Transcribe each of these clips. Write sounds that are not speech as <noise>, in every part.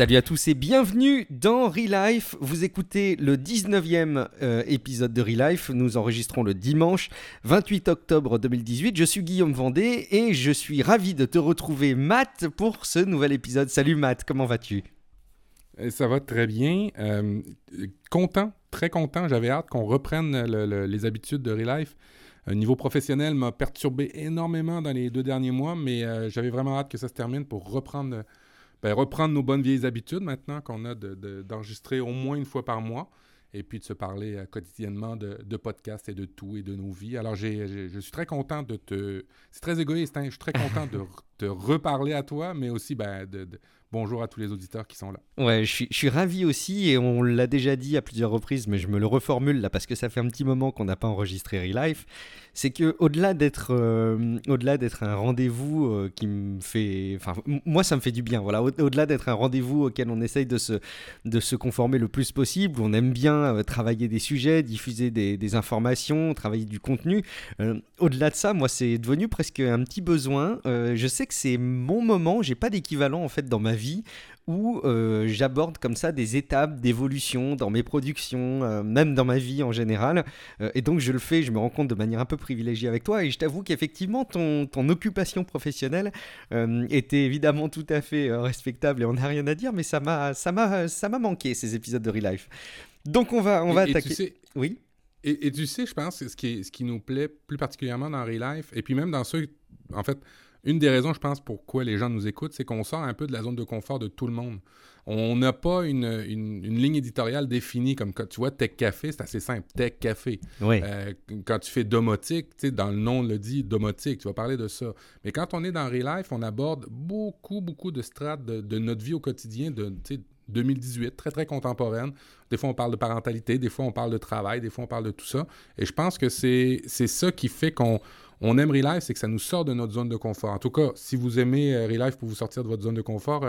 Salut à tous et bienvenue dans Relife. Vous écoutez le 19e euh, épisode de Relife. Nous enregistrons le dimanche 28 octobre 2018. Je suis Guillaume Vendée et je suis ravi de te retrouver Matt pour ce nouvel épisode. Salut Matt, comment vas-tu? Euh, Ça va très bien. Euh, content, très content. J'avais hâte qu'on reprenne les habitudes de Relife. Un niveau professionnel m'a perturbé énormément dans les deux derniers mois, mais j'avais vraiment hâte que ça se termine pour reprendre ben, reprendre nos bonnes vieilles habitudes maintenant qu'on a d'enregistrer de, au moins une fois par mois et puis de se parler euh, quotidiennement de, de, podcasts et de tout et de nos vies. Alors, je suis très content de te... C'est très égoïste, hein? je suis très content de te reparler à toi, mais aussi ben, de, bonjour à tous les auditeurs qui sont là. Ouais, je suis, je suis ravi aussi, et on l'a déjà dit à plusieurs reprises, mais je me le reformule là parce que ça fait un petit moment qu'on n'a pas enregistré Relife. C'est que au-delà d'être, euh, au-delà d'être un rendez-vous euh, qui me fait, enfin moi ça me fait du bien. Voilà, au-delà d'être un rendez-vous auquel on essaye de se, de se conformer le plus possible, on aime bien euh, travailler des sujets, diffuser des, des informations, travailler du contenu. au-delà de ça, moi c'est devenu presque un petit besoin. je sais que c'est mon moment, j'ai pas d'équivalent en fait dans ma vie où euh, j'aborde comme ça des étapes d'évolution dans mes productions, euh, même dans ma vie en général. Euh, et donc je le fais, je me rends compte de manière un peu privilégiée avec toi. Et je t'avoue qu'effectivement, ton, ton, occupation professionnelle était évidemment tout à fait respectable et on n'a rien à dire, mais ça m'a, ça m'a, ça m'a manqué ces épisodes de Relife. Donc on va, on va attaquer. oui. Et, et, tu sais, je pense, ce qui, ce qui nous plaît plus particulièrement dans Relife, et puis même dans ceux, en fait, une des raisons, je pense, pourquoi les gens nous écoutent, c'est qu'on sort un peu de la zone de confort de tout le monde. On n'a pas une, une, ligne éditoriale définie comme quand tu vois Tech Café, c'est assez simple, Tech Café. Euh, quand tu fais domotique, dans le nom le dit, domotique, tu vas parler de ça. Mais quand on est dans Real Life, on aborde beaucoup, beaucoup de strates de, notre vie au quotidien, de 2018, très, très contemporaine. Des fois, on parle de parentalité, des fois, on parle de travail, des fois, on parle de tout ça. Et je pense que c'est ça qui fait qu'on on aime Relife, c'est que ça nous sort de notre zone de confort. En tout cas, si vous aimez euh, Relife pour vous sortir de votre zone de confort,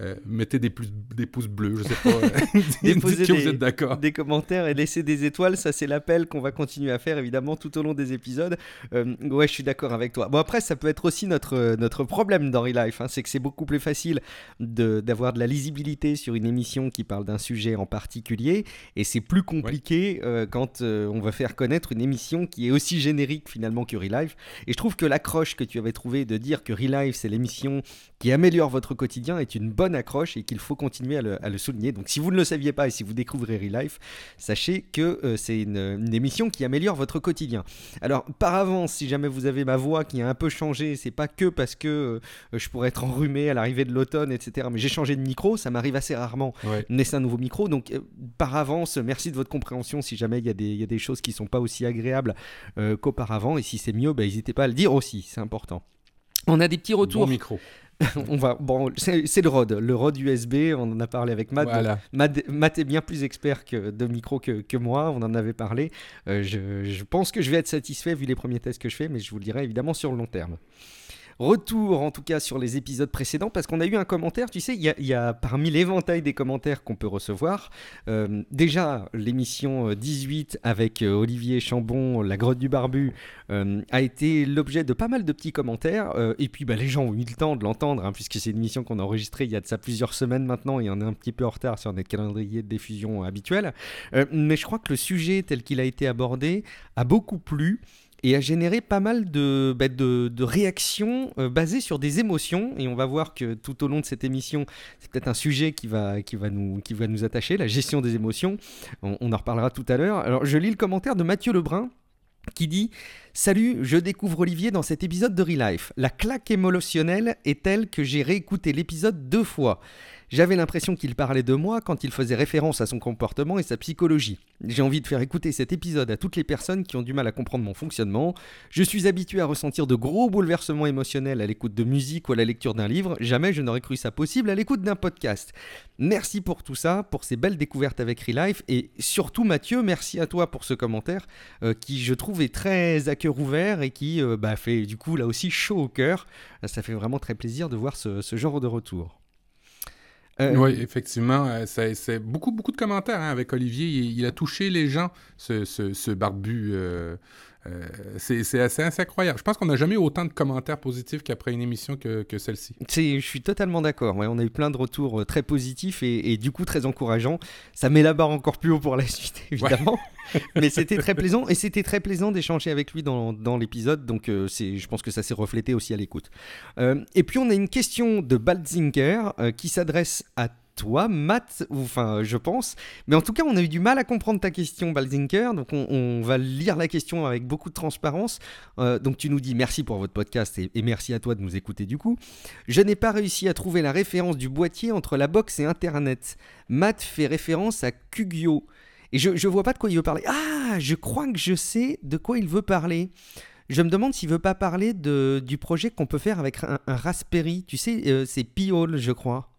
euh, euh, mettez des, des, pouces bleus, je sais pas. <laughs> Déposez que vous êtes d'accord. Des commentaires et laissez des étoiles, ça c'est l'appel qu'on va continuer à faire évidemment tout au long des épisodes. ouais, je suis d'accord avec toi. Bon après, ça peut être aussi notre, notre problème dans Relife, hein, c'est que c'est beaucoup plus facile d'avoir de, la lisibilité sur une émission qui parle d'un sujet en particulier et c'est plus compliqué quand on va faire connaître une émission qui est aussi générique finalement que Relife. Et je trouve que l'accroche que tu avais trouvé de dire que Relife, c'est l'émission qui améliore votre quotidien, est une bonne accroche et qu'il faut continuer à le, souligner. Donc si vous ne le saviez pas et si vous découvrez Relife, sachez que euh, c'est une, émission qui améliore votre quotidien. Alors par avance, si jamais vous avez ma voix qui a un peu changé, c'est pas que parce que euh, je pourrais être enrhumé à l'arrivée de l'automne, etc. Mais j'ai changé de micro, ça m'arrive assez rarement ouais. un nouveau micro. Donc euh, par avance, merci de votre compréhension si jamais il y, y, a des choses qui sont pas aussi agréables qu'auparavant. Et si c'est mieux, bah, n'hésitez pas à le dire aussi, c'est important. On a des petits retours. micro. <laughs> on va, bon, c'est le ROD, le ROD USB, on en a parlé avec Matt. Matt, est bien plus expert que, de micro que, moi, on en avait parlé. Euh, je, je, pense que je vais être satisfait vu les premiers tests que je fais, mais je vous le dirai évidemment sur le long terme retour en tout cas sur les épisodes précédents parce qu'on a eu un commentaire, tu sais, il y, a, parmi l'éventail des commentaires qu'on peut recevoir, euh, déjà l'émission 18 euh, avec euh, Olivier Chambon, La Grotte du Barbu, a été l'objet de pas mal de petits commentaires et puis bah, les gens ont eu le temps de l'entendre hein, puisque c'est une émission qu'on a enregistrée il y a de ça plusieurs semaines maintenant et on est un petit peu en retard sur notre calendrier de diffusion habituel. mais je crois que le sujet tel qu'il a été abordé a beaucoup plu et a généré pas mal de, bah, de, réactions euh, basées sur des émotions. Et on va voir que tout au long de cette émission, c'est peut-être un sujet qui va, qui, va nous, qui va nous attacher, la gestion des émotions. On, on en reparlera tout à l'heure. Alors je lis le commentaire de Mathieu Lebrun qui dit Salut, je découvre Olivier dans cet épisode de Relife. La claque émotionnelle est telle que j'ai réécouté l'épisode deux fois. J'avais l'impression qu'il parlait de moi quand il faisait référence à son comportement et sa psychologie. J'ai envie de faire écouter cet épisode à toutes les personnes qui ont du mal à comprendre mon fonctionnement. Je suis habitué à ressentir de gros bouleversements émotionnels à l'écoute de musique ou à la lecture d'un livre. Jamais je n'aurais cru ça possible à l'écoute d'un podcast. Merci pour tout ça, pour ces belles découvertes avec Relife et surtout Mathieu, merci à toi pour ce commentaire euh, qui je trouve est très à cœur ouvert et qui euh, bah, fait du coup là aussi chaud au cœur. Ça fait vraiment très plaisir de voir ce genre de retour. Oui, effectivement, euh, c'est beaucoup, beaucoup de commentaires hein, avec Olivier. Il, a touché les gens, ce, ce, barbu. Euh, euh, c'est assez, assez, incroyable. Je pense qu'on n'a jamais eu autant de commentaires positifs qu'après une émission que, que celle-ci. Je suis totalement d'accord. Ouais, on a eu plein de retours euh, très positifs et, et, du coup très encourageants. Ça met la barre encore plus haut pour la <laughs> suite, évidemment. Mais c'était très <laughs> plaisant et c'était très plaisant d'échanger avec lui dans, dans l'épisode. Donc euh, je pense que ça s'est reflété aussi à l'écoute. et puis on a une question de Baldzinger qui s'adresse à toi, Matt, enfin, je pense. Mais en tout cas, on a eu du mal à comprendre ta question, Balzinker. Donc, on, va lire la question avec beaucoup de transparence. Euh, donc, tu nous dis merci pour votre podcast et, merci à toi de nous écouter du coup. Je n'ai pas réussi à trouver la référence du boîtier entre la box et Internet. Matt fait référence à Kugyo. Et je ne vois pas de quoi il veut parler. Ah, je crois que je sais de quoi il veut parler. Je me demande s'il veut pas parler de, du projet qu'on peut faire avec un, Raspberry. Tu sais, euh, c'est P-Hole, je crois.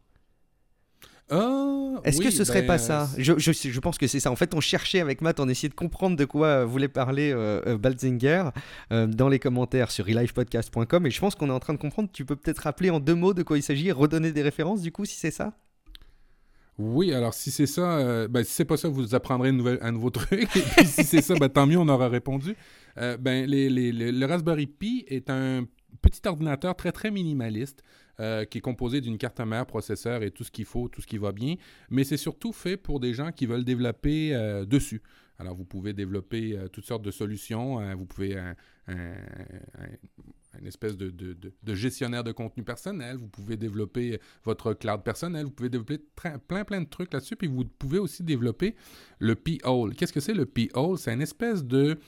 Oh, Est-ce que ce serait pas euh, ça je, je, pense que c'est ça. En fait, on cherchait avec Matt, on essayait de comprendre de quoi voulait parler euh, euh Balzinger euh, dans les commentaires sur relivepodcast.com et je pense qu'on est en train de comprendre. Tu peux peut-être rappeler en deux mots de quoi il s'agit et redonner des références du coup si c'est ça? Oui, alors si c'est ça, ben, si c'est pas ça, vous apprendrez une nouvelle, un nouveau truc. <laughs> Et puis si c'est ça, ben, tant mieux, on aura répondu. ben, les, les, le Raspberry Pi est un petit ordinateur très très minimaliste euh, qui est composé d'une carte mère, processeur et tout ce qu'il faut, tout ce qui va bien. Mais c'est surtout fait pour des gens qui veulent développer euh, dessus. Alors, vous pouvez développer euh, toutes sortes de solutions. vous pouvez un, une espèce de, de, de, gestionnaire de contenu personnel. Vous pouvez développer votre cloud personnel. Vous pouvez développer plein, plein de trucs là-dessus. Puis vous pouvez aussi développer le P-Hole. Qu'est-ce que c'est le P-Hole? C'est une espèce de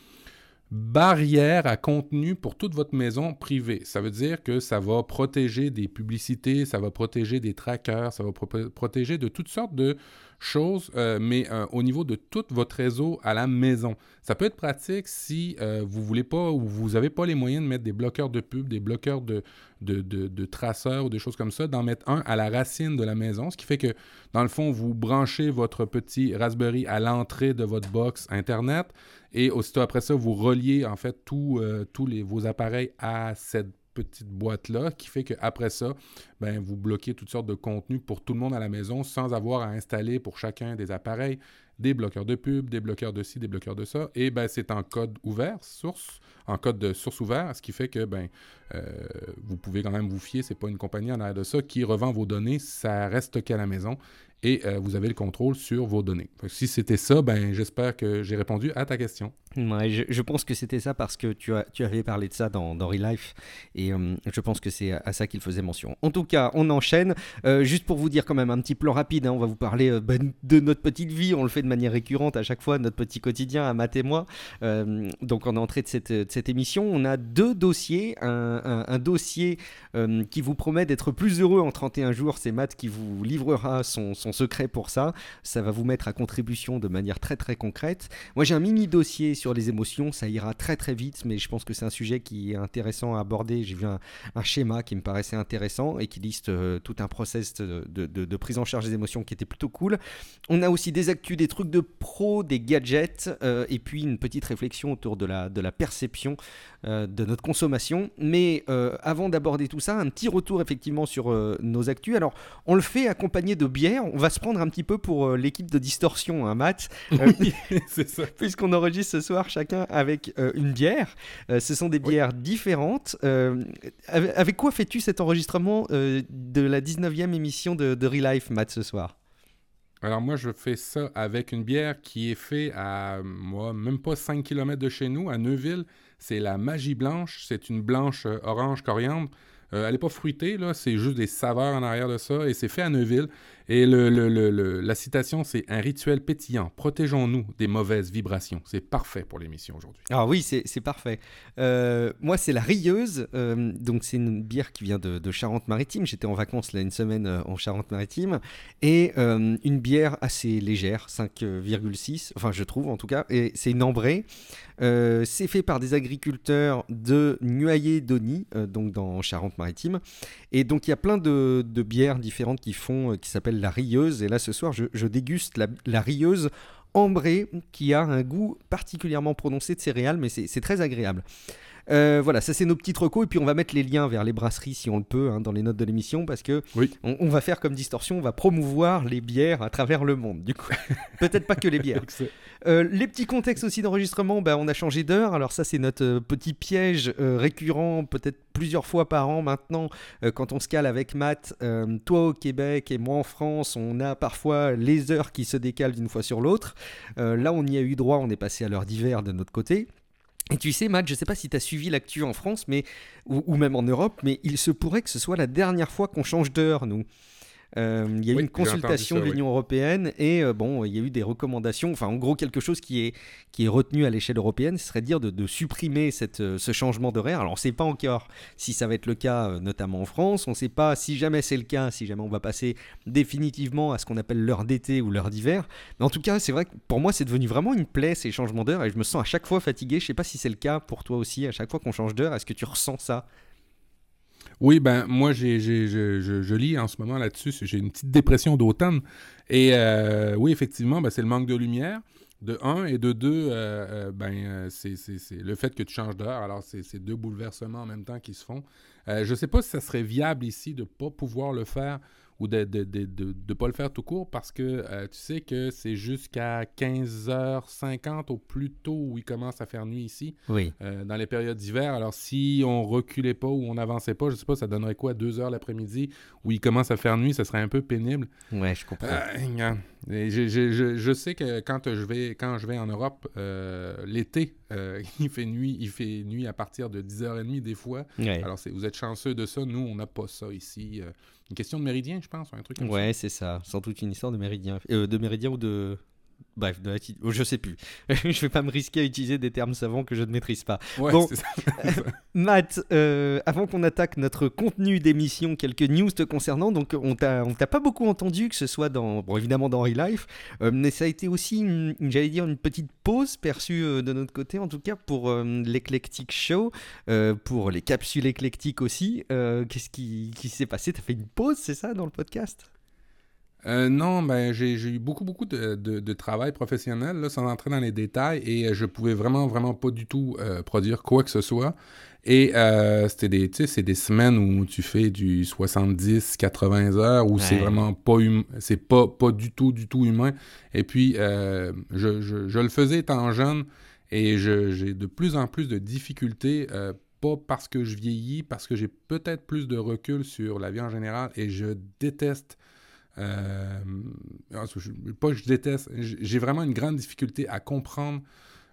barrière à contenu pour toute votre maison privée. Ça veut dire que ça va protéger des publicités, ça va protéger des trackers, ça va protéger de toutes sortes de choses, euh, mais euh, au niveau de tout votre réseau à la maison. Ça peut être pratique si euh, vous voulez pas ou vous n'avez pas les moyens de mettre des bloqueurs de pub, des bloqueurs de, de, de, traceurs ou des choses comme ça, d'en mettre un à la racine de la maison, ce qui fait que, dans le fond, vous branchez votre petit Raspberry à l'entrée de votre box Internet et aussitôt après ça, vous reliez en fait tous les, vos appareils à cette petite boîte-là qui fait qu'après ça, ben, vous bloquez toutes sortes de contenus pour tout le monde à la maison sans avoir à installer pour chacun des appareils des bloqueurs de pub, des bloqueurs de ci, des bloqueurs de ça. Et ben, c'est en code ouvert, source, en code de source ouvert, ce qui fait que ben, euh, vous pouvez quand même vous fier, c'est pas une compagnie en arrière de ça qui revend vos données, ça reste qu'à la maison et euh, vous avez le contrôle sur vos données. Si c'était ça, ben, j'espère que j'ai répondu à ta question. Ouais, je, pense que c'était ça parce que tu, as, tu avais parlé de ça dans, dans Relife et euh, je pense que c'est à ça qu'il faisait mention. En tout cas, on enchaîne. Euh, juste pour vous dire quand même un petit plan rapide, hein, on va vous parler ben, de notre petite vie. On le fait de manière récurrente à chaque fois, notre petit quotidien à Matt et moi. donc en entrée de cette, de cette, émission, on a deux dossiers. Un, un dossier qui vous promet d'être plus heureux en 31 jours. C'est Matt qui vous livrera son, son secret pour ça. Ça va vous mettre à contribution de manière très très concrète. Moi j'ai un mini dossier sur les émotions, ça ira très très vite, mais je pense que c'est un sujet qui est intéressant à aborder. J'ai vu un, schéma qui me paraissait intéressant et qui liste euh, tout un process de, prise en charge des émotions qui était plutôt cool. On a aussi des actus, des trucs de pro, des gadgets, euh, et puis une petite réflexion autour de la, de la perception euh, de notre consommation. Mais avant d'aborder tout ça, un petit retour effectivement sur nos actus. Alors on le fait accompagné de bière. On va se prendre un petit peu pour euh, l'équipe de Distorsion, hein, match, euh, <laughs> <laughs> puisqu'on enregistre ce soir chacun avec euh, une bière. ce sont des bières différentes. Avec, quoi fais-tu cet enregistrement de la 19e émission de, de Relife, Matt, ce soir? Alors moi, je fais ça avec une bière qui est faite à, moi, même pas 5 km de chez nous, à Neuville. C'est la Magie Blanche. C'est une blanche orange coriandre. Euh, elle n'est pas fruitée, là, c'est juste des saveurs en arrière de ça, et c'est fait à Neuville. Et le, la citation, c'est un rituel pétillant. Protégeons-nous des mauvaises vibrations. C'est parfait pour l'émission aujourd'hui. Ah oui, c'est parfait. Euh, moi, c'est la Rieuse. Euh, donc, c'est une bière qui vient de, Charente-Maritime. J'étais en vacances là une semaine en Charente-Maritime. Et une bière assez légère, 5,6. Enfin, je trouve en tout cas. Et c'est une ambrée. c'est fait par des agriculteurs de Nuaillé-Dony, donc dans Charente-Maritime. Et donc, il y a plein de, de bières différentes qui font, qui s'appellent la rieuse. Et là, ce soir, je, déguste la, rieuse ambrée qui a un goût particulièrement prononcé de céréales, mais c'est très agréable. Euh, voilà, ça c'est nos petites recos. Et puis on va mettre les liens vers les brasseries si on le peut hein, dans les notes de l'émission parce que on, va faire comme distorsion, on va promouvoir les bières à travers le monde. Du coup, <laughs> peut-être pas que les bières. Euh, les petits contextes aussi d'enregistrement, bah, on a changé d'heure. Alors ça c'est notre euh, petit piège récurrent, peut-être plusieurs fois par an maintenant, quand on se cale avec Matt. toi au Québec et moi en France, on a parfois les heures qui se décalent d'une fois sur l'autre. là on y a eu droit, on est passé à l'heure d'hiver de notre côté. Et tu sais, Matt, je ne sais pas si tu as suivi l'actu en France, mais, ou, même en Europe, mais il se pourrait que ce soit la dernière fois qu'on change d'heure, nous. Euh, il y a eu une consultation de l'Union européenne et euh, bon, il y a eu des recommandations. Enfin, en gros, quelque chose qui est, qui est retenu à l'échelle européenne, ce serait dire de, supprimer cette, euh, ce changement d'horaire. Alors, on ne sait pas encore si ça va être le cas, notamment en France. On ne sait pas si jamais c'est le cas, si jamais on va passer définitivement à ce qu'on appelle l'heure d'été ou l'heure d'hiver. Mais en tout cas, c'est vrai que pour moi, c'est devenu vraiment une plaie ces changements d'heure et je me sens à chaque fois fatigué. Je ne sais pas si c'est le cas pour toi aussi. À chaque fois qu'on change d'heure, est-ce que tu ressens ça? Oui, ben moi, j'ai, je, je, lis en ce moment là-dessus. J'ai une petite dépression d'automne. Et euh, oui, effectivement, ben, c'est le manque de lumière, de un. Et de deux, euh, euh, ben, c'est, le fait que tu changes d'heure. Alors, c'est deux bouleversements en même temps qui se font. je ne sais pas si ça serait viable ici de ne pas pouvoir le faire ou de ne de, de, de, pas le faire tout court parce que euh, tu sais que c'est jusqu'à 15h50 au plus tôt où il commence à faire nuit ici. Oui. Euh, dans les périodes d'hiver. Alors si on reculait pas ou on n'avançait pas, je sais pas, ça donnerait quoi, 2h l'après-midi où il commence à faire nuit, ça serait un peu pénible. Ouais, je comprends. Euh, je, je, je, sais que quand je vais, quand je vais en Europe, l'été, <laughs> il fait nuit, il fait nuit à partir de 10h30 des fois. Alors vous êtes chanceux de ça. Nous, on n'a pas ça ici une question de méridien, je pense, un truc comme ouais, c'est ça. Sans doute une histoire de méridien. Euh, de méridien ou de. Bref, de oh, je sais plus. <laughs> je vais pas me risquer à utiliser des termes savants que je ne maîtrise pas. bon, <laughs> Matt, euh, avant qu'on attaque notre contenu d'émission, quelques news te concernant. Donc, on t'a, on t'a pas beaucoup entendu, que ce soit dans, bon, évidemment dans Real Life, euh, mais ça a été aussi, j'allais dire, une petite pause perçue euh, de notre côté, en tout cas pour l'éclectic show, pour les capsules éclectiques aussi. qu'est-ce qui, qui s'est passé? T'as fait une pause, c'est ça, dans le podcast? Euh, non, ben j'ai eu beaucoup, beaucoup de, de, travail professionnel, là, sans entrer dans les détails, et euh, je pouvais vraiment, vraiment pas du tout euh, produire quoi que ce soit. Et c'était des, c'est des semaines où tu fais du 70, 80 heures, où c'est vraiment pas c'est pas, pas du tout, du tout humain. Et puis, je, je, je, le faisais étant jeune, et j'ai de plus en plus de difficultés pas parce que je vieillis, parce que j'ai peut-être plus de recul sur la vie en général et je déteste euh, pas je déteste, j'ai vraiment une grande difficulté à comprendre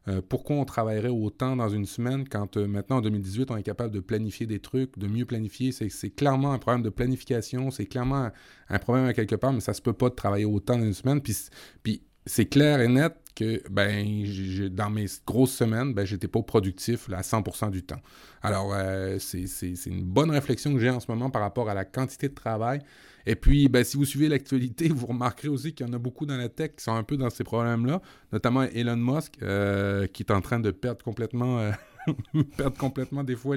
euh, pourquoi on travaillerait autant dans une semaine quand euh, maintenant en 2018 on est capable de planifier des trucs, de mieux planifier. C'est clairement un problème de planification, c'est clairement un, problème à quelque part, mais ça se peut pas de travailler autant dans une semaine. Puis, c'est clair et net que ben, dans mes grosses semaines, ben, j'étais pas productif à 100% du temps. Alors, c'est une bonne réflexion que j'ai en ce moment par rapport à la quantité de travail. Et puis, ben, si vous suivez l'actualité, <laughs> vous remarquerez aussi qu'il y en a beaucoup dans la tech qui sont un peu dans ces problèmes-là, notamment Elon Musk, euh, qui est en train de perdre complètement, euh, <laughs> des fois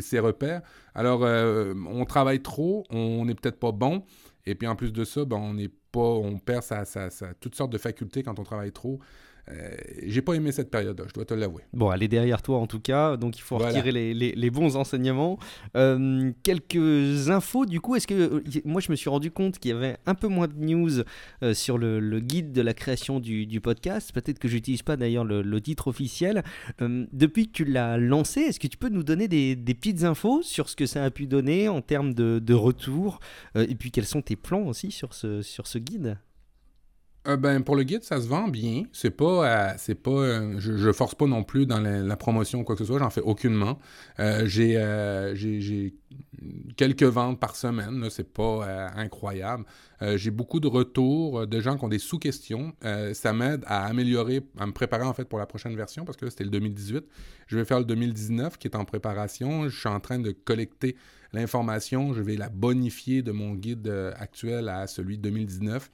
ses repères. Alors, euh, on travaille trop, on n'est peut-être pas bon, et puis en plus de ça, ben, on, pas, on perd sa, toutes sortes de facultés quand on travaille trop. Euh, j'ai pas aimé cette période, je dois te l'avouer. Bon, elle est derrière toi en tout cas, donc il faut retirer les, bons enseignements. Euh, quelques infos, du coup, est-ce que euh, moi je me suis rendu compte qu'il y avait un peu moins de news sur le, guide de la création du, podcast. Peut-être que j'utilise pas d'ailleurs le, titre officiel. depuis que tu l'as lancé, est-ce que tu peux nous donner des, petites infos sur ce que ça a pu donner en termes de, de retour et puis quels sont tes plans aussi sur ce, sur ce guide? Euh, ben, pour le guide, ça se vend bien. C'est pas, euh, c'est pas, euh, je, je, force pas non plus dans la, promotion ou quoi que ce soit. J'en fais aucunement. j'ai, j'ai, quelques ventes par semaine. Là, c'est pas incroyable. j'ai beaucoup de retours de gens qui ont des sous-questions. ça m'aide à améliorer, à me préparer en fait pour la prochaine version parce que c'était le 2018. Je vais faire le 2019 qui est en préparation. Je suis en train de collecter l'information. Je vais la bonifier de mon guide actuel à celui de 2019.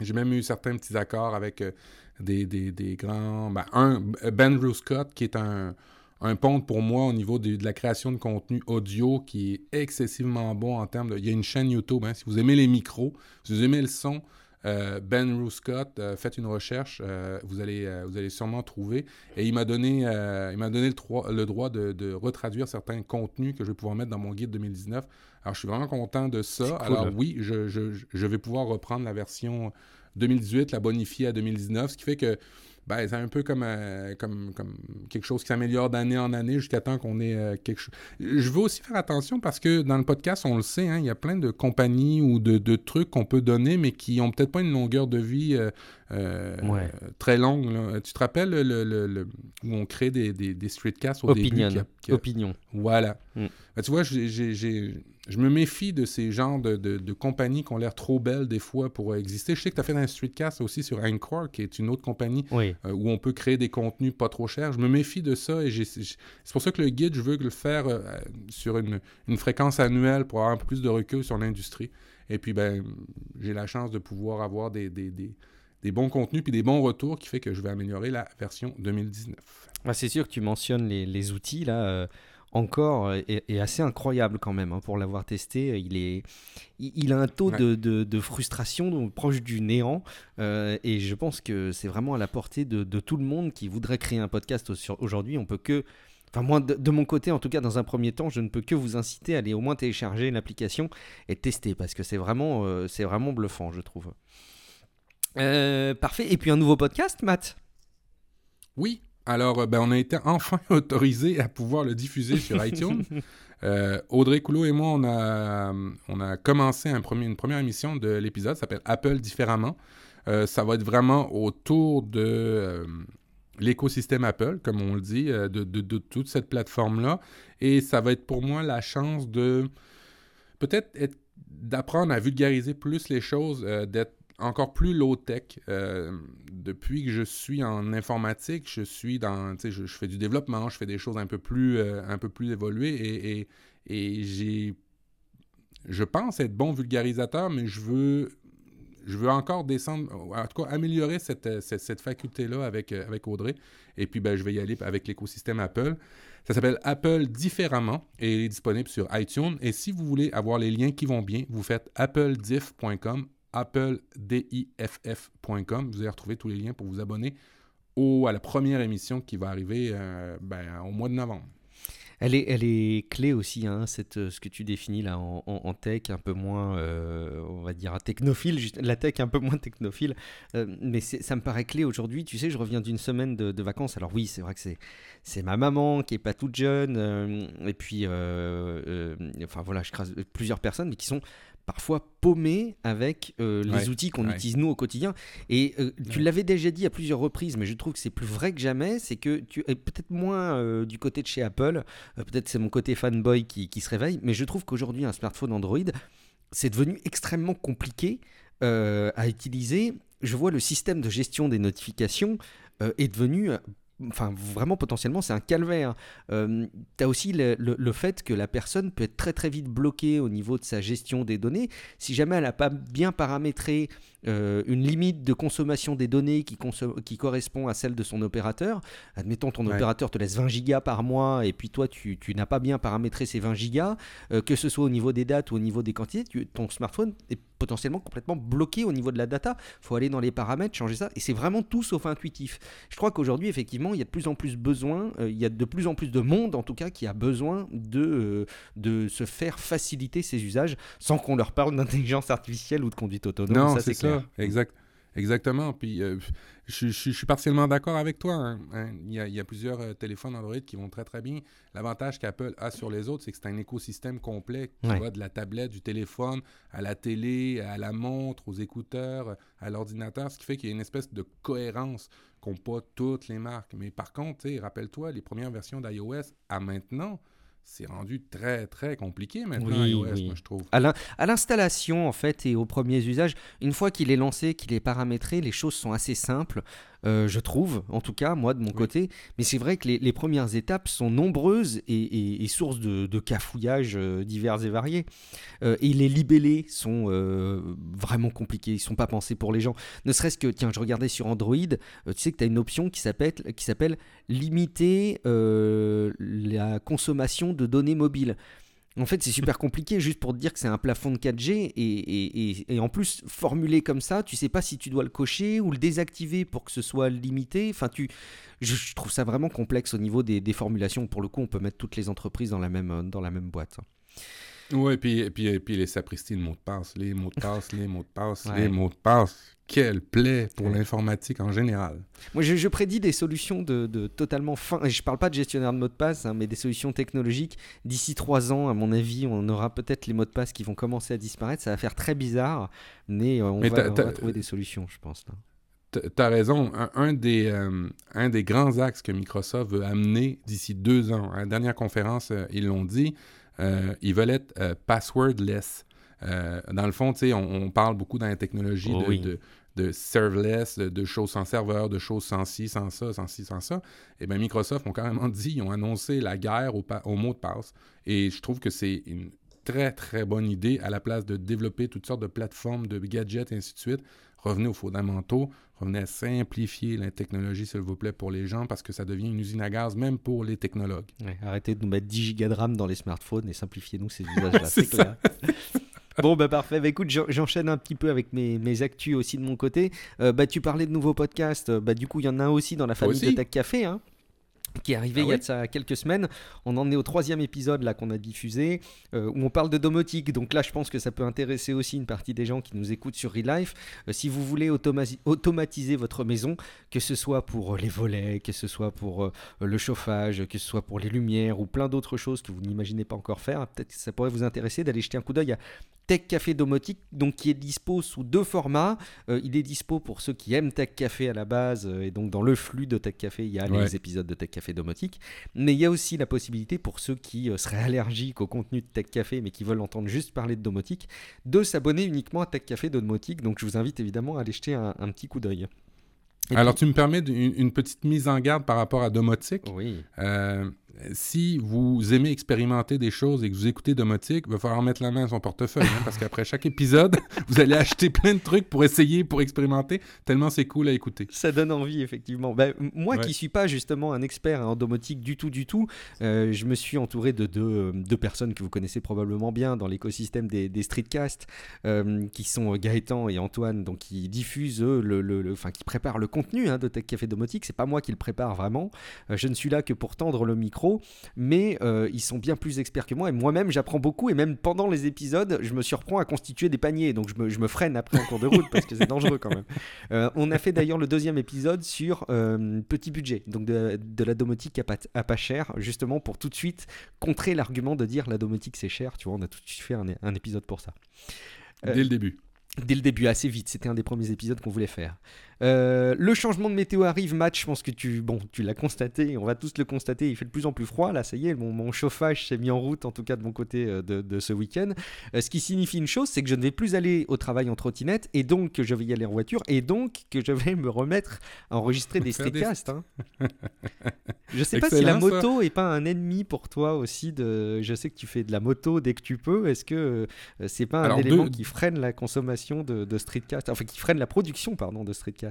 J'ai même eu certains petits accords avec euh, des, des, grands. Ben, un, Ben Scott, qui est un, un ponte pour moi au niveau de, la création de contenu audio qui est excessivement bon en termes de. Il y a une chaîne YouTube. Hein, si vous aimez les micros, si vous aimez le son, Euh, ben Rooscott, faites une recherche, vous, allez, vous allez sûrement trouver. Et il m'a donné, il m'a donné le, le droit de, de, retraduire certains contenus que je vais pouvoir mettre dans mon guide 2019. Alors, je suis vraiment content de ça. Alors, oui, je, je, je, vais pouvoir reprendre la version 2018, la bonifier à 2019, ce qui fait que ben, c'est un peu comme, euh, comme, comme quelque chose qui s'améliore d'année en année jusqu'à temps qu'on ait euh, quelque chose. Je veux aussi faire attention parce que dans le podcast, on le sait, hein, il y a plein de compagnies ou de, de trucs qu'on peut donner, mais qui ont peut-être pas une longueur de vie euh, très longue. Tu te rappelles le, où on crée des, des, des streetcasts au Opinion. début? Opinion. Voilà. Mm. Ben, tu vois, j'ai je me méfie de ces genres de, de, compagnies qui ont l'air trop belles des fois pour exister. Je sais que tu as fait un streetcast aussi sur Anchor, qui est une autre compagnie euh, où on peut créer des contenus pas trop chers. Je me méfie de ça et c'est pour ça que le guide, je veux le faire euh, sur une, une, fréquence annuelle pour avoir un peu plus de recul sur l'industrie. Et puis, ben, j'ai la chance de pouvoir avoir des, des, des, des, bons contenus puis des bons retours qui fait que je vais améliorer la version 2019. Ah, c'est sûr que tu mentionnes les, les outils là. Encore est, euh, assez incroyable quand même hein, pour l'avoir testé. Il, est, il, a un taux de, de, frustration proche du néant euh, et je pense que c'est vraiment à la portée de, de, tout le monde qui voudrait créer un podcast aujourd'hui. On peut que Enfin, moi, de, mon côté, en tout cas, dans un premier temps, je ne peux que vous inciter à aller au moins télécharger l'application et tester parce que c'est vraiment, euh, c'est vraiment bluffant, je trouve. parfait. Et puis un nouveau podcast, Matt? Oui, alors, euh, ben, on a été enfin <laughs> autorisé à pouvoir le diffuser sur iTunes. <laughs> Euh, Audrey Coulot et moi, on a, on a commencé un premier, une première émission de l'épisode, ça s'appelle Apple différemment. Euh, ça va être vraiment autour de l'écosystème Apple, comme on le dit, de, de, de, toute cette plateforme-là. Et ça va être pour moi la chance de peut-être d'apprendre à vulgariser plus les choses, d'être encore plus low-tech. Euh, depuis que je suis en informatique, je suis dans, je, fais du développement, je fais des choses un peu plus, euh, un peu plus évoluées et j'ai, je pense être bon vulgarisateur, mais je veux, je veux encore descendre, en tout cas améliorer cette, cette, cette faculté-là avec, euh, avec Audrey. Et puis, ben, je vais y aller avec l'écosystème Apple. Ça s'appelle Apple différemment et il est disponible sur iTunes. Et si vous voulez avoir les liens qui vont bien, vous faites applediff.com, applediff.com. Vous allez retrouver tous les liens pour vous abonner au, à la première émission qui va arriver euh, ben, au mois de novembre. Elle est, elle est clé aussi, hein, cette, euh, ce que tu définis là en, tech, un peu moins, euh, on va dire, technophile, la tech un peu moins technophile, mais ça me paraît clé aujourd'hui. Tu sais, je reviens d'une semaine de, vacances, alors oui, c'est vrai que c'est, ma maman qui est pas toute jeune, et puis, enfin voilà, je crase plusieurs personnes, mais qui sont parfois paumé avec euh, les outils qu'on utilise nous au quotidien. Et euh, tu l'avais déjà dit à plusieurs reprises, mais je trouve que c'est plus vrai que jamais, c'est que tu es peut-être moins euh, du côté de chez Apple, peut-être c'est mon côté fanboy qui, qui, se réveille, mais je trouve qu'aujourd'hui un smartphone Android, c'est devenu extrêmement compliqué à utiliser. Je vois le système de gestion des notifications est devenu enfin vraiment potentiellement c'est un calvaire. Euh, tu as aussi le, le, fait que la personne peut être très très vite bloquée au niveau de sa gestion des données. Si jamais elle n'a pas bien paramétré euh, une limite de consommation des données qui, qui, correspond à celle de son opérateur, admettons ton opérateur te laisse 20 gigas par mois et puis toi tu, tu n'as pas bien paramétré ces 20 gigas, euh, que ce soit au niveau des dates ou au niveau des quantités, ton smartphone est potentiellement complètement bloqué au niveau de la data. Il faut aller dans les paramètres, changer ça et c'est vraiment tout sauf intuitif. Je crois qu'aujourd'hui effectivement il y a de plus en plus besoin, euh, il y a de plus en plus de monde en tout cas qui a besoin de, de se faire faciliter ces usages sans qu'on leur parle d'intelligence artificielle ou de conduite autonome. Non, c'est ça, exact. Exactement. Puis euh, je, suis partiellement d'accord avec toi. Hein. Hein, il, y a, plusieurs euh, téléphones Android qui vont très très bien. L'avantage qu'Apple a sur les autres, c'est que c'est un écosystème complet qui va de la tablette, du téléphone, à la télé, à la montre, aux écouteurs, à l'ordinateur, ce qui fait qu'il y a une espèce de cohérence qu'ont pas toutes les marques. Mais par contre, rappelle-toi, les premières versions d'iOS à maintenant, c'est rendu très, très compliqué maintenant, iOS, moi, je trouve. À l'installation, en fait, et aux premiers usages, une fois qu'il est lancé, qu'il est paramétré, les choses sont assez simples. Euh, je trouve, en tout cas, moi de mon côté. Mais c'est vrai que les, premières étapes sont nombreuses et, et, sources de, de cafouillages euh, divers et variés. Euh, et les libellés sont vraiment compliqués, ils sont pas pensés pour les gens. Ne serait-ce que, tiens, je regardais sur Android, tu sais que tu as une option qui s'appelle limiter la consommation de données mobiles. En fait, c'est super compliqué juste pour te dire que c'est un plafond de 4G et, et, et, en plus formulé comme ça, tu sais pas si tu dois le cocher ou le désactiver pour que ce soit limité. Enfin, tu, je, trouve ça vraiment complexe au niveau des, des, formulations. Pour le coup, on peut mettre toutes les entreprises dans la même, dans la même boîte. Oui, et puis, et puis, et puis les sapristis de mots de passe, les mots de passe, les mots de passe, les mots de passe. Quelle plaie pour l'informatique en général. Moi, je, prédis des solutions de, de totalement fin. Je ne parle pas de gestionnaire de mots de passe, hein, mais des solutions technologiques. D'ici trois ans, à mon avis, on aura peut-être les mots de passe qui vont commencer à disparaître. Ça va faire très bizarre, mais euh, on, va, trouver des solutions, je pense. Tu as raison. Un, des, euh, un des grands axes que Microsoft veut amener d'ici deux ans, à la dernière conférence, euh, ils l'ont dit, ils veulent être euh, passwordless. Euh, dans le fond, on, on parle beaucoup dans la technologie oh de, serverless, de, choses sans serveur, de choses sans ci, sans ça, sans ci, sans ça. Et eh bien, Microsoft ont carrément <laughs> dit, ils ont annoncé la guerre au, au mot de passe. Et je trouve que c'est une très, très bonne idée à la place de développer toutes sortes de plateformes, de gadgets et ainsi de suite revenez aux fondamentaux, revenez à simplifier la technologie, s'il vous plaît, pour les gens, parce que ça devient une usine à gaz, même pour les technologues. arrêtez de nous mettre 10 gigas de RAM dans les smartphones et simplifiez-nous ces <laughs> usages-là, c'est clair. Bon, bah parfait. Bah, écoute, j'enchaîne un petit peu avec mes, mes actus aussi de mon côté. Euh, bah, tu parlais de nouveaux podcasts. Bah, du coup, il y en a un aussi dans la famille de Tech Café. Hein qui est arrivé ah il y a ça quelques semaines. On en est au troisième épisode là qu'on a diffusé euh, où on parle de domotique. Donc là, je pense que ça peut intéresser aussi une partie des gens qui nous écoutent sur Relife. Euh, si vous voulez automatiser votre maison, que ce soit pour euh, les volets, que ce soit pour le chauffage, que ce soit pour les lumières ou plein d'autres choses que vous n'imaginez pas encore faire, peut-être que ça pourrait vous intéresser d'aller jeter un coup d'œil à Tech Café Domotique, donc qui est dispo sous deux formats. Euh, il est dispo pour ceux qui aiment Tech Café à la base, euh, et donc dans le flux de Tech Café, il y a les épisodes de Tech Café Domotique. Mais il y a aussi la possibilité pour ceux qui euh, seraient allergiques au contenu de Tech Café, mais qui veulent entendre juste parler de domotique, de s'abonner uniquement à Tech Café Domotique. Donc je vous invite évidemment à aller jeter un, petit coup d'œil. Alors, tu me permets une, petite mise en garde par rapport à domotique. Oui si vous aimez expérimenter des choses et que vous écoutez Domotique, il va falloir mettre la main à son portefeuille, hein, parce qu'après chaque épisode, <laughs> vous allez acheter plein de trucs pour essayer, pour expérimenter, tellement c'est cool à écouter. Ça donne envie, effectivement. Ben, moi qui qui suis pas justement un expert en domotique du tout, du tout, euh, je me suis entouré de deux, deux, personnes que vous connaissez probablement bien dans l'écosystème des, des streetcasts, euh, qui sont Gaëtan et Antoine, donc qui diffusent, le, le, enfin, qui préparent le contenu hein, de Tech Café Domotique. C'est pas moi qui le prépare vraiment. Euh, je ne suis là que pour tendre le micro mais euh, ils sont bien plus experts que moi. Et moi-même, j'apprends beaucoup. Et même pendant les épisodes, je me surprends à constituer des paniers. Donc je me, freine après en cours de route parce que c'est dangereux quand même. <laughs> Euh, on a fait d'ailleurs le deuxième épisode sur euh, petit budget, donc de, la domotique à pas, à pas, cher, justement pour tout de suite contrer l'argument de dire la domotique c'est cher. Tu vois, on a tout de suite fait un épisode pour ça. Dès le début. Dès le début, assez vite. C'était un des premiers épisodes qu'on voulait faire. Euh, le changement de météo arrive, match. Je pense que tu, bon, tu l'as constaté. On va tous le constater. Il fait de plus en plus froid. Là, ça y est, mon, chauffage s'est mis en route, en tout cas de mon côté euh, de, ce week-end. Euh, ce qui signifie une chose, c'est que je ne vais plus aller au travail en trottinette, et donc que je vais y aller en voiture, et donc que je vais me remettre à enregistrer <laughs> des streetcasts. Hein. <laughs> je sais pas si la moto est pas un ennemi pour toi aussi. De, je sais que tu fais de la moto dès que tu peux. Est-ce que c'est pas un élément qui freine la consommation de, de streetcast, enfin qui freine la production, pardon, de streetcast?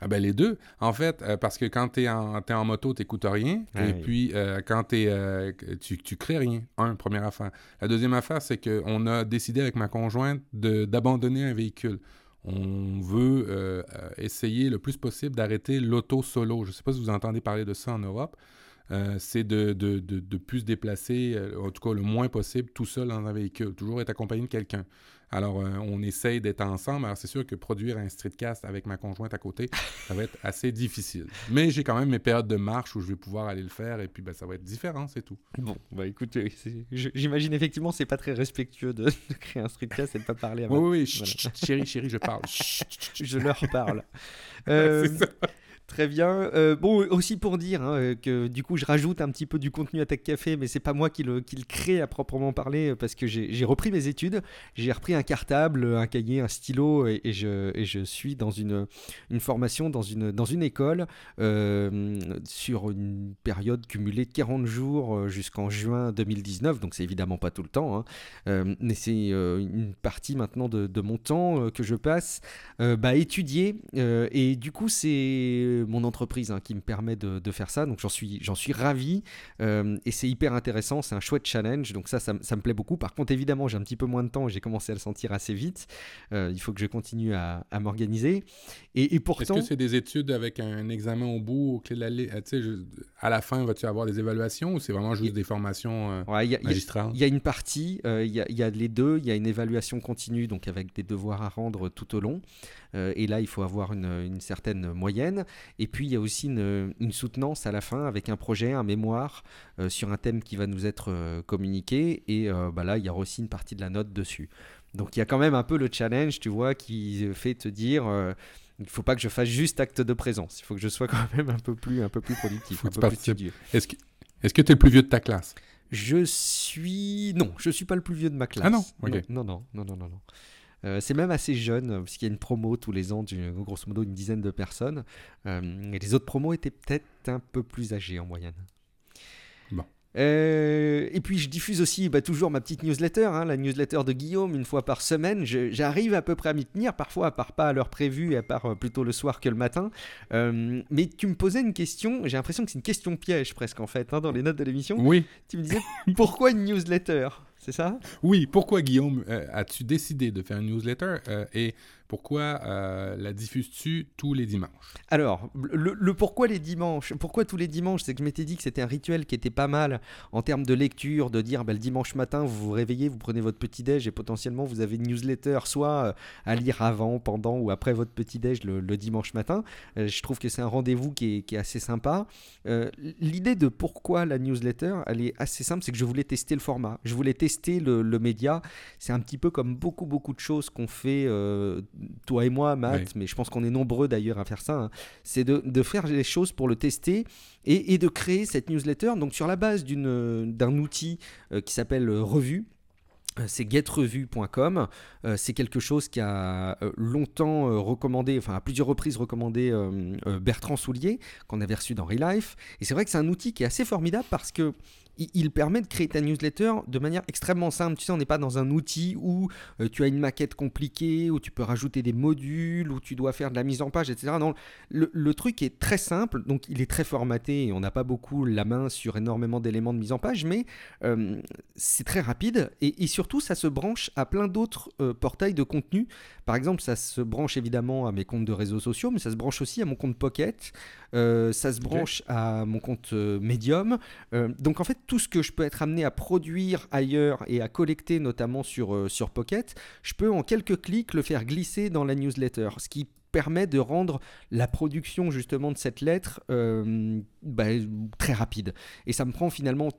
Ah ben les deux. En fait, euh, parce que quand tu es, en moto, tu n'écoutes rien. et puis, euh, quand es, euh, tu, tu crées rien. Un, première affaire. La deuxième affaire, c'est qu'on a décidé avec ma conjointe d'abandonner un véhicule. On veut essayer le plus possible d'arrêter l'auto solo. Je ne sais pas si vous entendez parler de ça en Europe. c'est de, de, de, de, plus se déplacer, en tout cas le moins possible, tout seul dans un véhicule. Toujours être accompagné de quelqu'un. Alors, euh, on essaye d'être ensemble. Alors, c'est sûr que produire un streetcast avec ma conjointe à côté, ça va être assez difficile. Mais j'ai quand même mes périodes de marche où je vais pouvoir aller le faire et puis ben, ça va être différent, c'est tout. Bon, bah écoute, j'imagine effectivement c'est pas très respectueux de, créer un streetcast et de pas parler avant. Oui, oui, chérie, chérie, je parle. <laughs> je leur parle. Euh, Très bien. Euh, bon, aussi pour dire hein, que du coup, je rajoute un petit peu du contenu à Tech Café, mais c'est pas moi qui le, crée à proprement parler, parce que j'ai repris mes études, j'ai repris un cartable, un cahier, un stylo, et, je, suis dans une, formation dans une, école euh, sur une période cumulée de 40 jours euh, jusqu'en juin 2019, donc c'est évidemment pas tout le temps, hein, mais c'est une partie maintenant de, mon temps que je passe bah, à étudier, et du coup, c'est mon entreprise hein, qui me permet de, faire ça, donc j'en suis, j'en suis ravi et c'est hyper intéressant, c'est un chouette challenge, donc ça, ça, me plaît beaucoup. Par contre, évidemment, j'ai un petit peu moins de temps, j'ai commencé à le sentir assez vite. il faut que je continue à, m'organiser. Et, pourtant. Est-ce que c'est des études avec un examen au bout, au clé de la à la fin, vas-tu avoir des évaluations ou c'est vraiment juste des formations magistrales Il y a une partie, il y, y, a les deux, il y a une évaluation continue, donc avec des devoirs à rendre tout au long. Euh, et là, il faut avoir une, certaine moyenne. Et puis, il y a aussi une, soutenance à la fin avec un projet, un mémoire euh, sur un thème qui va nous être euh, communiqué. Et bah là, il y a aussi une partie de la note dessus. Donc, il y a quand même un peu le challenge, tu vois, qui fait te dire il ne faut pas que je fasse juste acte de présence. Il faut que je sois <laughs> quand même un peu plus, un peu plus productif, un peu plus studieux. Est-ce que tu es le plus vieux de ta classe? Je suis... Non, je ne suis pas le plus vieux de ma classe. Ah non? Non, non, non, non, non. non. Euh, c'est même assez jeune, parce qu'il y a une promo tous les ans, grosso modo une dizaine de personnes. Euh, et les autres promos étaient peut-être un peu plus âgés en moyenne. Euh, et puis je diffuse aussi bah, toujours ma petite newsletter, hein, la newsletter de Guillaume, une fois par semaine. J'arrive à peu près à m'y tenir, parfois à part pas à l'heure prévue, à part plutôt le soir que le matin. mais tu me posais une question, j'ai l'impression que c'est une question piège presque en fait, hein, dans les notes de l'émission. Oui. Tu me disais pourquoi une newsletter? C'est ça? Oui, pourquoi Guillaume euh, as-tu décidé de faire une newsletter euh, et pourquoi euh, la diffuses-tu tous les dimanches? Alors, le, pourquoi les dimanches Pourquoi tous les dimanches C'est que je m'étais dit que c'était un rituel qui était pas mal en termes de lecture, de dire bah, le dimanche matin, vous vous réveillez, vous prenez votre petit-déj et potentiellement vous avez une newsletter soit à lire avant, pendant ou après votre petit-déj le, dimanche matin. je trouve que c'est un rendez-vous qui est, assez sympa. L'idée de pourquoi la newsletter, elle est assez simple, c'est que je voulais tester le format. Je voulais tester le, média. C'est un petit peu comme beaucoup, beaucoup de choses qu'on fait, euh, toi et moi, Matt, mais je pense qu'on est nombreux d'ailleurs à faire ça. Hein. C'est de, faire les choses pour le tester et, de créer cette newsletter. Donc, sur la base d'un outil euh, qui s'appelle Revue euh, c'est getrevue.com. c'est quelque chose qui a longtemps recommandé, enfin à plusieurs reprises recommandé Bertrand Soulier, qu'on avait reçu dans Relife. Et c'est vrai que c'est un outil qui est assez formidable parce que il, permet de créer ta newsletter de manière extrêmement simple. Tu sais, on n'est pas dans un outil où euh, tu as une maquette compliquée, où tu peux rajouter des modules, où tu dois faire de la mise en page, etc. Non, le, truc est très simple, donc il est très formaté et on n'a pas beaucoup la main sur énormément d'éléments de mise en page, mais euh, c'est très rapide et, surtout ça se branche à plein d'autres euh, portails de contenu. Par exemple, ça se branche évidemment à mes comptes de réseaux sociaux, mais ça se branche aussi à mon compte Pocket, ça se branche à mon compte Medium. donc en fait, tout ce que je peux être amené à produire ailleurs et à collecter notamment sur, euh, sur Pocket, je peux en quelques clics le faire glisser dans la newsletter, ce qui permet de rendre la production justement de cette lettre euh, bah, très rapide. Et ça me prend finalement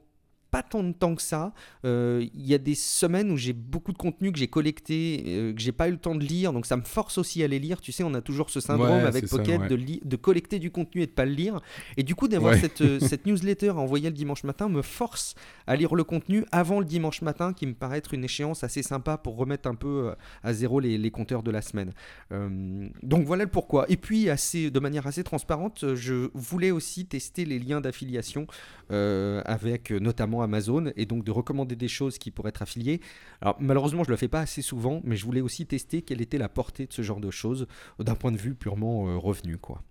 pas tant de temps que ça. Euh, il y a des semaines où j'ai beaucoup de contenu que j'ai collecté, euh, que j'ai pas eu le temps de lire, donc ça me force aussi à les lire. Tu sais, on a toujours ce syndrome avec Pocket de, de, collecter du contenu et de pas le lire. Et du coup, d'avoir cette, euh, <laughs> cette, newsletter envoyée le dimanche matin me force à lire le contenu avant le dimanche matin, qui me paraît être une échéance assez sympa pour remettre un peu à zéro les, les compteurs de la semaine. donc voilà le pourquoi. Et puis, assez, de manière assez transparente, je voulais aussi tester les liens d'affiliation avec notamment Amazon et donc de recommander des choses qui pourraient être affiliées. Alors malheureusement, je ne le fais pas assez souvent, mais je voulais aussi tester quelle était la portée de ce genre de choses d'un point de vue purement euh, revenu, quoi.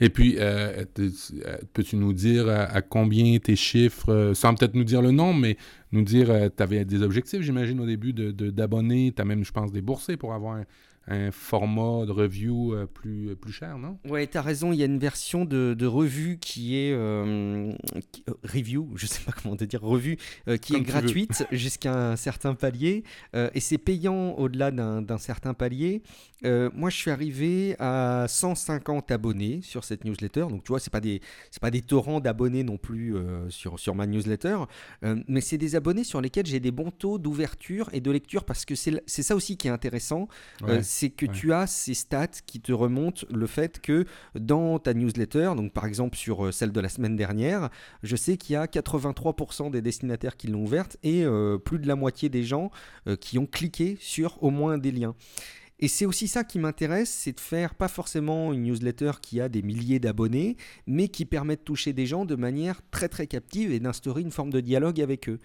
Et puis, euh, euh, peux-tu nous dire à, combien tes chiffres, sans peut-être nous dire le nom, mais nous dire, tu avais des objectifs, j'imagine, au début d'abonnés, de, tu as même, je pense, déboursé pour avoir un format de review euh, plus, plus cher, non? Ouais, tu as raison, il y a une version de, de revue qui est euh, euh, review, je sais pas comment te dire, revue, qui est gratuite <laughs> jusqu'à un certain palier et c'est payant au-delà d'un certain palier. moi, je suis arrivé à 150 abonnés sur cette newsletter, donc tu vois, c'est pas des pas des torrents d'abonnés non plus sur sur ma newsletter, mais c'est des abonnés sur lesquels j'ai des bons taux d'ouverture et de lecture parce que c'est ça aussi qui est intéressant c'est que tu as ces stats qui te remontent le fait que dans ta newsletter, donc par exemple sur euh, celle de la semaine dernière, je sais qu'il y a 83% des destinataires qui l'ont ouverte et euh, plus de la moitié des gens euh, qui ont cliqué sur au moins des liens. Et c'est aussi ça qui m'intéresse, c'est de faire pas forcément une newsletter qui a des milliers d'abonnés, mais qui permet de toucher des gens de manière très très captive et d'instaurer une forme de dialogue avec eux.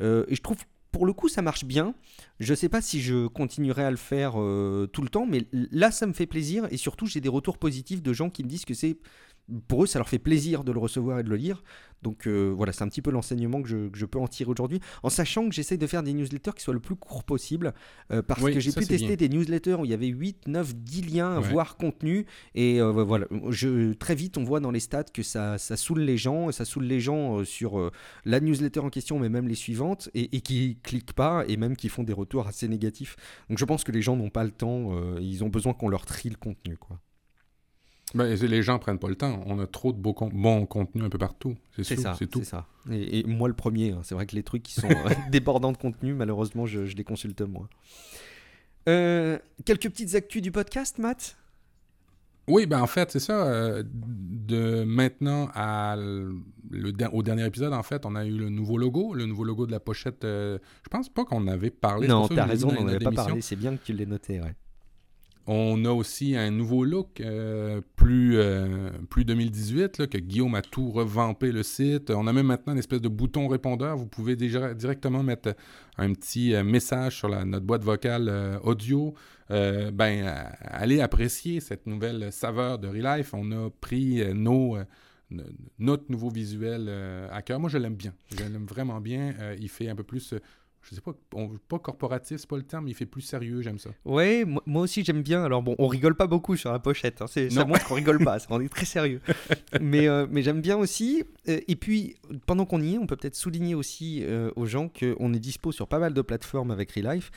et je trouve pour le coup, ça marche bien. Je ne sais pas si je continuerai à le faire tout le temps, mais là, ça me fait plaisir. Et surtout, j'ai des retours positifs de gens qui me disent que c'est pour eux, ça leur fait plaisir de le recevoir et de le lire. Donc euh, voilà, c'est un petit peu l'enseignement que je, peux en tirer aujourd'hui, en sachant que j'essaie de faire des newsletters qui soient le plus court possible, euh, parce que j'ai pu tester des newsletters où il y avait 8, 9, 10 liens, voire contenu, et euh, voilà, je, très vite on voit dans les stats que ça, ça saoule les gens, ça saoule les gens sur la newsletter en question, mais même les suivantes, et, et qui cliquent pas, et même qui font des retours assez négatifs. Donc je pense que les gens n'ont pas le temps, ils ont besoin qu'on leur trie le contenu. quoi. Ben, les gens prennent pas le temps. On a trop de beaux bons contenus un peu partout. C'est ça. C'est tout. ça. Et, moi, le premier. Hein. C'est vrai que les trucs qui sont euh, <laughs> débordants de contenu, malheureusement, je, les consulte moins. Euh, quelques petites actus du podcast, Matt? Oui, ben en fait, c'est ça. Euh, de maintenant à le, au dernier épisode, en fait, on a eu le nouveau logo, le nouveau logo de la pochette. je pense pas qu'on avait parlé. Non, t'as raison, on n'en avait pas parlé. C'est bien que tu l'aies noté, ouais. On a aussi un nouveau look, euh, plus, euh, plus 2018, là, que Guillaume a tout revampé le site. On a même maintenant une espèce de bouton répondeur. Vous pouvez déjà directement mettre un petit euh, message sur notre boîte vocale audio. ben, allez apprécier cette nouvelle saveur de Relife. On a pris nos, notre nouveau visuel à cœur. Moi, je l'aime bien. Je l'aime vraiment bien. il fait un peu plus je sais pas, on, pas corporatif, c'est pas le terme, mais il fait plus sérieux, j'aime ça. Ouais, moi aussi j'aime bien. Alors bon, on rigole pas beaucoup sur la pochette, hein. ça montre qu'on rigole pas, on est très sérieux. <laughs> mais euh, mais j'aime bien aussi. Euh, et puis, pendant qu'on y est, on peut peut-être souligner aussi euh, aux gens qu'on est dispo sur pas mal de plateformes avec Relife.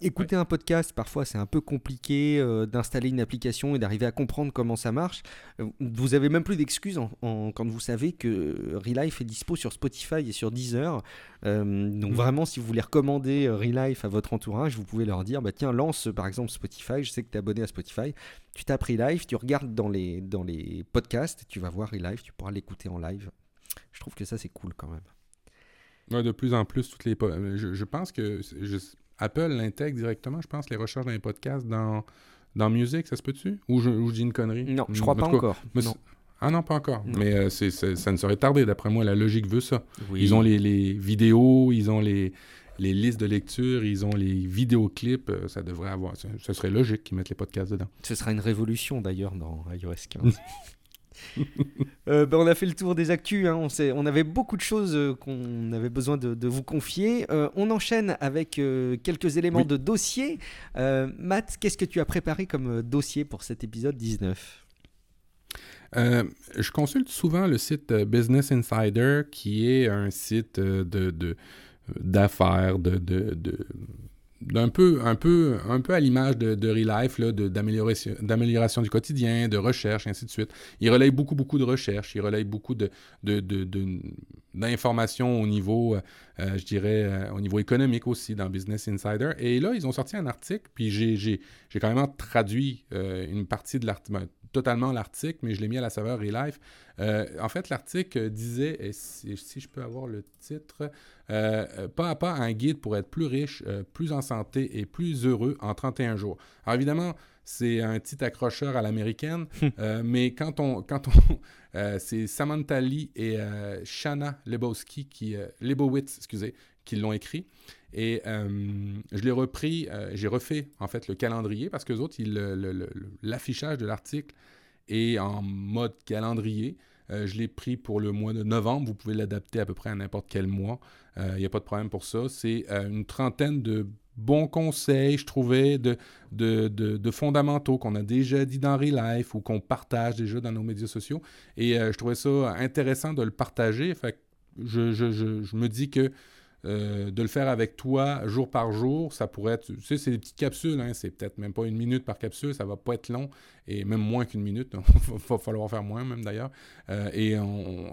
Écouter un podcast, parfois c'est un peu compliqué d'installer une application et d'arriver à comprendre comment ça marche. vous avez même plus d'excuses quand vous savez que Relife est dispo sur Spotify et sur Deezer. donc mm. vraiment, si vous voulez recommander euh, Relife à votre entourage, vous pouvez leur dire bah tiens, lance par exemple Spotify, je sais que tu es abonné à Spotify, tu tapes Relife, tu regardes dans les, dans les podcasts, tu vas voir Relife, tu pourras l'écouter en live. Je trouve que ça c'est cool quand même. Ouais, de plus en plus, toutes les euh, je, je pense que Apple l'intègre directement, je pense, les recherches dans les podcasts dans, dans Music, ça se peut-tu? Ou je, ou je, dis une connerie? Non, je crois pas encore. non. Ah non, pas encore. Mais euh, ça ne serait tardé, d'après moi. La logique veut ça. Ils ont les, les, vidéos, ils ont les, les listes de lecture, ils ont les vidéoclips. Euh, ça devrait avoir. Ce serait logique qu'ils mettent les podcasts dedans. Ce sera une révolution d'ailleurs dans iOS 15. <laughs> Euh, ben, on a fait le tour des actus. Hein. On, on, avait beaucoup de choses qu'on avait besoin de, vous confier. on enchaîne avec quelques éléments de dossier. Matt, qu'est-ce que tu as préparé comme dossier pour cet épisode 19 euh, je consulte souvent le site euh, Business Insider, qui est un site euh, de, d'affaires, de, de, d'un peu, un peu, un peu à l'image de, de Relife, d'amélioration, du quotidien, de recherche, ainsi de suite. Il relaye beaucoup, beaucoup de recherches, il relaye beaucoup de, de, d'informations au niveau, je dirais, au niveau économique aussi dans Business Insider. Et là, ils ont sorti un article, puis j'ai, quand même traduit une partie de l'article, ben, totalement l'article, mais je l'ai mis à la saveur Relife. Euh, en fait, l'article disait, et si, je peux avoir le titre, euh, pas à pas un guide pour être plus riche, euh, plus en santé et plus heureux en 31 jours. Alors évidemment, c'est un petit accrocheur à l'américaine, mais quand on, quand on, <laughs> c'est Samantha Lee et Shanna Lebowski qui, Lebowitz, excusez, qui l'ont écrit. Et je l'ai repris, j'ai refait en fait le calendrier parce que autres, l'affichage de l'article est en mode calendrier. Euh, je l'ai pris pour le mois de novembre. Vous pouvez l'adapter à peu près à n'importe quel mois. Il euh, n'y a pas de problème pour ça. C'est euh, une trentaine de bons conseils, je trouvais, de, fondamentaux qu'on a déjà dit dans Relife ou qu'on partage déjà dans nos médias sociaux. Et je trouvais ça intéressant de le partager. Fait je me dis que euh, de le faire avec toi jour par jour, ça pourrait être, tu sais, c'est des petites capsules, hein, c'est peut-être même pas une minute par capsule, ça va pas être long, et même moins qu'une minute, <laughs> il va falloir faire moins même d'ailleurs, euh, et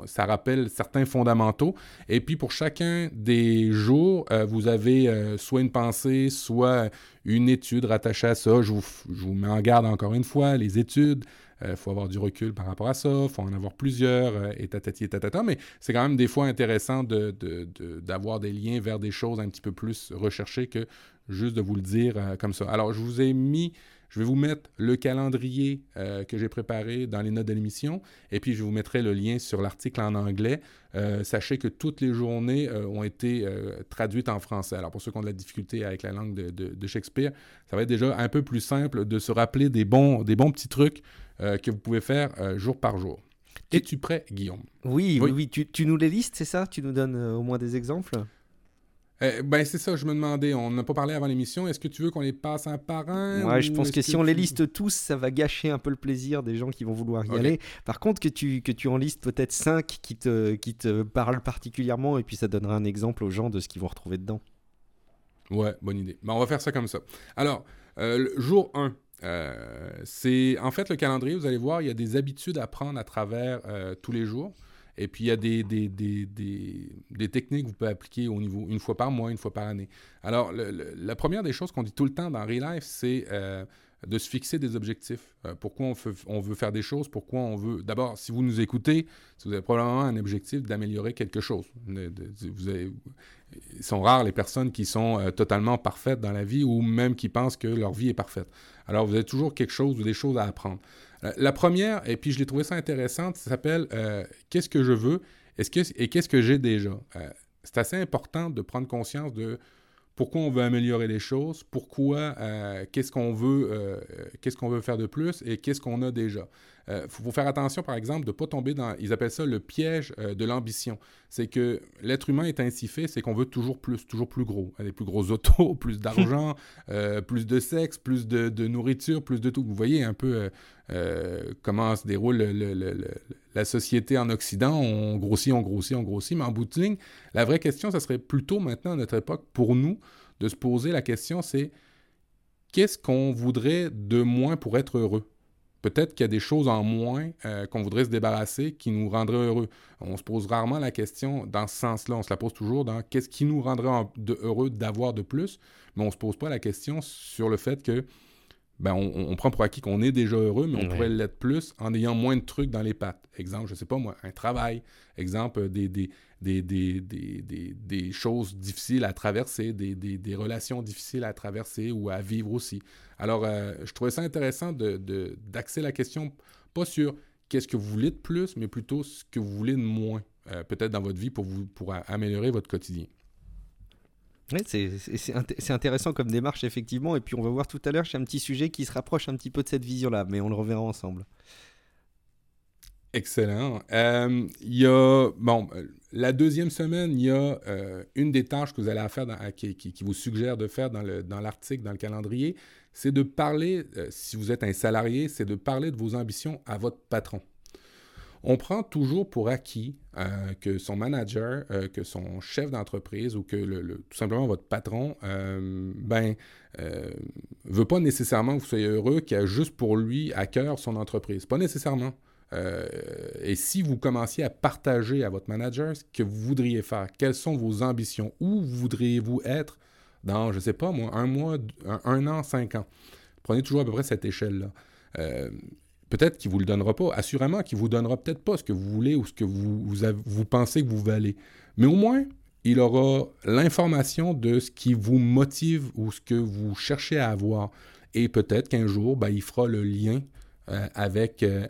ça rappelle certains fondamentaux, et puis pour chacun des jours, euh, vous avez soit une pensée, soit une étude rattachée à ça, je vous, je vous mets en garde encore une fois, les études, il euh, faut avoir du recul par rapport à ça, faut en avoir plusieurs, euh, et tatati et tatata, mais c'est quand même des fois intéressant d'avoir des liens vers des choses un petit peu plus recherchées que juste de vous le dire euh, comme ça. Alors, je vous ai mis Je vais vous mettre le calendrier que j'ai préparé dans les notes de l'émission et puis je vous mettrai le lien sur l'article en anglais. Sachez que toutes les journées ont été traduites en français. Alors pour ceux qui ont de la difficulté avec la langue de, Shakespeare, ça va être déjà un peu plus simple de se rappeler des bons, des bons petits trucs que vous pouvez faire jour par jour. Es-tu prêt, Guillaume? Oui, oui, oui. Tu, tu, nous les listes, c'est ça? Tu nous donnes au moins des exemples? Eh, ben, c'est ça, je me demandais. On n'a pas parlé avant l'émission. Est-ce que tu veux qu'on les passe un par un Ouais, je pense que, si on les liste tous, ça va gâcher un peu le plaisir des gens qui vont vouloir y aller. Par contre, que tu, que tu en listes peut-être 5 qui te, qui te parlent particulièrement, et puis ça donnera un exemple aux gens de ce qu'ils vont retrouver dedans. Ouais, bonne idée. Ben, on va faire ça comme ça. Alors, euh, jour 1. Euh, c'est en fait le calendrier, vous allez voir, il y a des habitudes à prendre à travers euh, tous les jours. Et puis, il y a des, techniques que vous pouvez appliquer au niveau une fois par mois, une fois par année. Alors, la première des choses qu'on dit tout le temps dans Real Life, c'est euh, de se fixer des objectifs. Euh, pourquoi on, veut faire des choses, pourquoi on veut... D'abord, si vous nous écoutez, vous avez probablement un objectif d'améliorer quelque chose. vous. Ils sont rares les personnes qui sont euh, totalement parfaites dans la vie ou même qui pensent que leur vie est parfaite. Alors, vous avez toujours quelque chose ou des choses à apprendre. Euh, la première, et puis je l'ai trouvé ça intéressante, ça s'appelle Qu'est-ce que je veux? Et qu'est-ce que j'ai déjà? C'est assez important de prendre conscience de pourquoi on veut améliorer les choses, pourquoi, qu'est-ce qu'on veut, qu'est-ce qu'on veut faire de plus et qu'est-ce qu'on a déjà. Il euh, faut, faire attention, par exemple, de ne pas tomber dans, ils appellent ça le piège euh, de l'ambition. C'est que l'être humain est ainsi fait, c'est qu'on veut toujours plus, toujours plus gros. Des plus gros autos, <laughs> plus d'argent, <laughs> euh, plus de sexe, plus de, nourriture, plus de tout. Vous voyez un peu comment se déroule la société en Occident. On grossit, on grossit, on grossit. Mais en bout de ligne, la vraie question, ça serait plutôt maintenant à notre époque, pour nous, de se poser la question, c'est qu'est-ce qu'on voudrait de moins pour être heureux? Peut-être qu'il y a des choses en moins euh, qu'on voudrait se débarrasser qui nous rendraient heureux. On se pose rarement la question dans ce sens-là. On se la pose toujours dans qu'est-ce qui nous rendrait heureux d'avoir de plus, mais on ne se pose pas la question sur le fait que ben, on, prend pour acquis qu'on est déjà heureux, mais on pourrait l'être plus en ayant moins de trucs dans les pattes. Exemple, je ne sais pas moi, un travail. Exemple, des, des, des, des choses difficiles à traverser, des, relations difficiles à traverser ou à vivre aussi. Alors, euh, je trouvais ça intéressant d'axer de, la question pas sur qu'est-ce que vous voulez de plus, mais plutôt ce que vous voulez de moins, euh, peut-être dans votre vie pour, vous, pour améliorer votre quotidien. C'est intéressant comme démarche, effectivement. Et puis, on va voir tout à l'heure, j'ai un petit sujet qui se rapproche un petit peu de cette vision-là, mais on le reverra ensemble. Excellent. Euh, y a, bon, la deuxième semaine, il y a euh, une des tâches que vous allez faire, qui, vous suggère de faire dans l'article, dans, le calendrier, c'est de parler, euh, si vous êtes un salarié, c'est de parler de vos ambitions à votre patron on prend toujours pour acquis euh, que son manager, euh, que son chef d'entreprise ou que tout simplement votre patron, euh, ben, veut pas nécessairement que vous soyez heureux, qu'il a juste pour lui à cœur son entreprise. Pas nécessairement. et si vous commenciez à partager à votre manager ce que vous voudriez faire, quelles sont vos ambitions, où voudriez-vous être dans, je ne sais pas moi, un mois, un, an, cinq ans? Prenez toujours à peu près cette échelle-là. Peut-être qu'il ne vous le donnera pas. Assurément qu'il ne vous donnera peut-être pas ce que vous voulez ou ce que vous, pensez que vous valez. Mais au moins, il aura l'information de ce qui vous motive ou ce que vous cherchez à avoir. Et peut-être qu'un jour, ben, il fera le lien euh, avec, euh,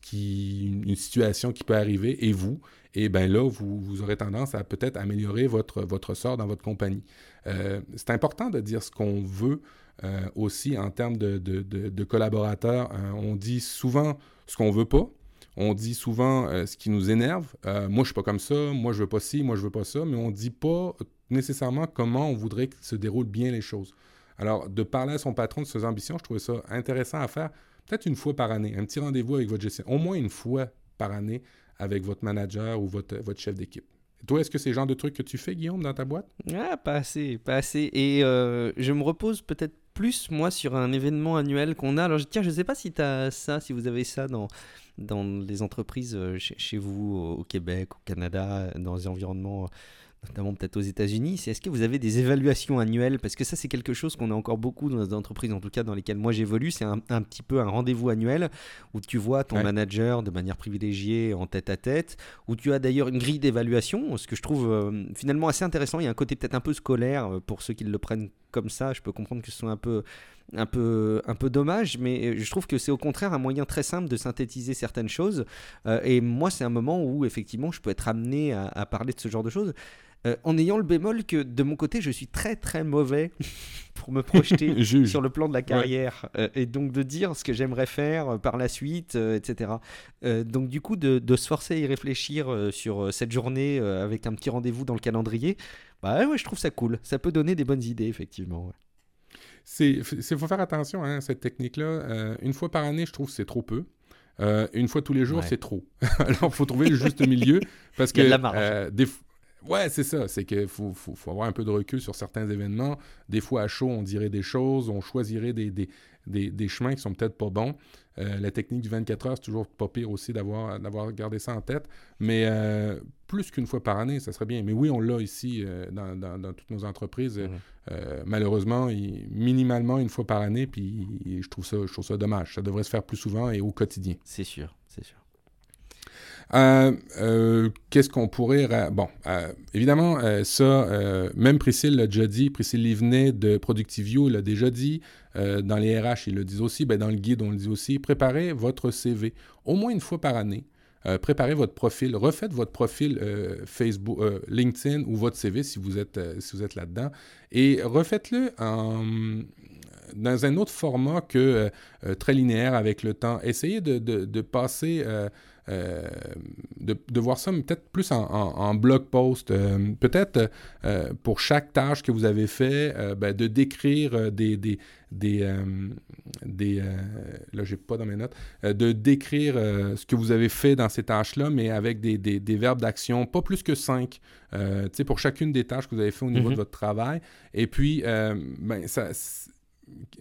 qui, une, situation qui peut arriver et vous. Et bien là, vous, aurez tendance à peut-être améliorer votre, votre sort dans votre compagnie. Euh, c'est important de dire ce qu'on veut euh, aussi en termes de, collaborateurs. Euh, on dit souvent ce qu'on veut pas. On dit souvent euh, ce qui nous énerve. moi, je suis pas comme ça. Moi, je veux pas ci. Moi, je veux pas ça. Mais on dit pas nécessairement comment on voudrait que se déroulent bien les choses. Alors, de parler à son patron de ses ambitions, je trouvais ça intéressant à faire peut-être une fois par année, un petit rendez-vous avec votre gestion, au moins une fois par année avec votre manager ou votre chef d'équipe. Toi, est-ce que c'est le genre de truc que tu fais, Guillaume, dans ta boîte? Ah, pas assez, pas assez. Et je me repose peut-être plus, moi, sur un événement annuel qu'on a. Alors, tiens, je ne sais pas si tu as ça, si vous avez ça dans, dans les entreprises euh, chez, vous, au Québec, au Canada, dans les environnements notamment peut-être aux États-Unis, c'est est-ce que vous avez des évaluations annuelles? Parce que ça, c'est quelque chose qu'on a encore beaucoup dans les entreprises, en tout cas dans lesquelles moi j'évolue. C'est un, petit peu un rendez-vous annuel où tu vois ton manager de manière privilégiée en tête à tête, où tu as d'ailleurs une grille d'évaluation, ce que je trouve euh, finalement assez intéressant. Il y a un côté peut-être un peu scolaire euh, pour ceux qui le prennent comme ça, je peux comprendre que ce soit un peu un peu, un peu dommage, mais je trouve que c'est au contraire un moyen très simple de synthétiser certaines choses. et moi, c'est un moment où effectivement, je peux être amené à, parler de ce genre de choses. Euh, en ayant le bémol que de mon côté, je suis très très mauvais <laughs> pour me projeter <laughs> sur le plan de la carrière euh, et donc de dire ce que j'aimerais faire euh, par la suite, etc. donc du coup, de, se forcer à y réfléchir sur cette journée avec un petit rendez-vous dans le calendrier, bah ouais, je trouve ça cool. Ça peut donner des bonnes idées, effectivement. C'est, faut faire attention à hein, cette technique-là. une fois par année, je trouve que c'est trop peu. une fois tous les jours, c'est trop. <laughs> Alors, il faut trouver le juste milieu parce <laughs> que la des, Ouais, c'est ça. C'est qu'il faut, faut, faut, avoir un peu de recul sur certains événements. Des fois, à chaud, on dirait des choses, on choisirait des, des, des, des chemins qui sont peut-être pas bons. Euh, la technique du 24 heures, c'est toujours pas pire aussi d'avoir, d'avoir gardé ça en tête. Mais euh, plus qu'une fois par année, ça serait bien. Mais oui, on l'a ici euh, dans, dans, dans, toutes nos entreprises. Mhm. malheureusement, minimalement une fois par année. Puis je trouve, ça, je trouve ça dommage. Ça devrait se faire plus souvent et au quotidien. C'est sûr, c'est sûr. Euh, euh, qu'est-ce qu'on pourrait... Bon, euh, évidemment, ça, même Priscille l'a déjà dit, Priscille Livenet de Productivio l'a déjà dit, dans les RH, ils le disent aussi, ben, dans le guide, on le dit aussi, préparez votre CV au moins une fois par année. Préparez votre profil, refaites votre profil Facebook, LinkedIn ou votre CV si vous êtes, là-dedans et refaites-le dans un autre format que très linéaire avec le temps. Essayez de passer euh, de, voir ça peut-être plus en, blog post. Euh, peut-être euh, pour chaque tâche que vous avez fait, ben, de décrire des... des, des, des là, j'ai pas dans mes notes, de décrire ce que vous avez fait dans ces tâches-là, mais avec des, des verbes d'action, pas plus que cinq, pour chacune des tâches que vous avez fait au niveau de mm-hmm. votre travail. Et puis, ben, ça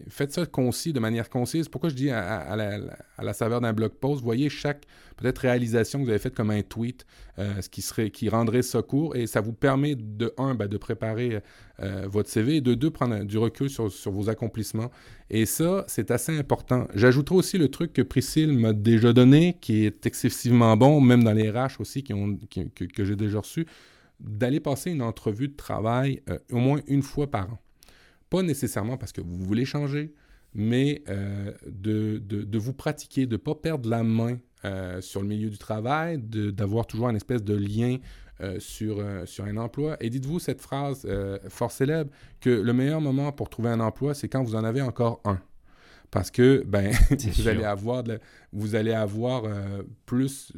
faites ça concis, de manière concise. Pourquoi je dis à, la, saveur d'un blog post, voyez chaque peut-être réalisation que vous avez faite comme un tweet, euh, ce qui serait, qui rendrait ça court, et ça vous permet de un, ben, de préparer euh, votre CV, et de deux, prendre du recul sur, vos accomplissements. Et ça, c'est assez important. J'ajouterai aussi le truc que Priscille m'a déjà donné, qui est excessivement bon, même dans les RH aussi, que, j'ai déjà reçu, d'aller passer une entrevue de travail euh, au moins une fois par an. Pas nécessairement parce que vous voulez changer, mais euh, de, de, vous pratiquer, de ne pas perdre la main euh, sur le milieu du travail, d'avoir toujours un espèce de lien euh, sur, sur un emploi. Et dites-vous cette phrase fort célèbre que le meilleur moment pour trouver un emploi, c'est quand vous en avez encore un. Parce que ben, <laughs> vous, allez avoir vous allez avoir plus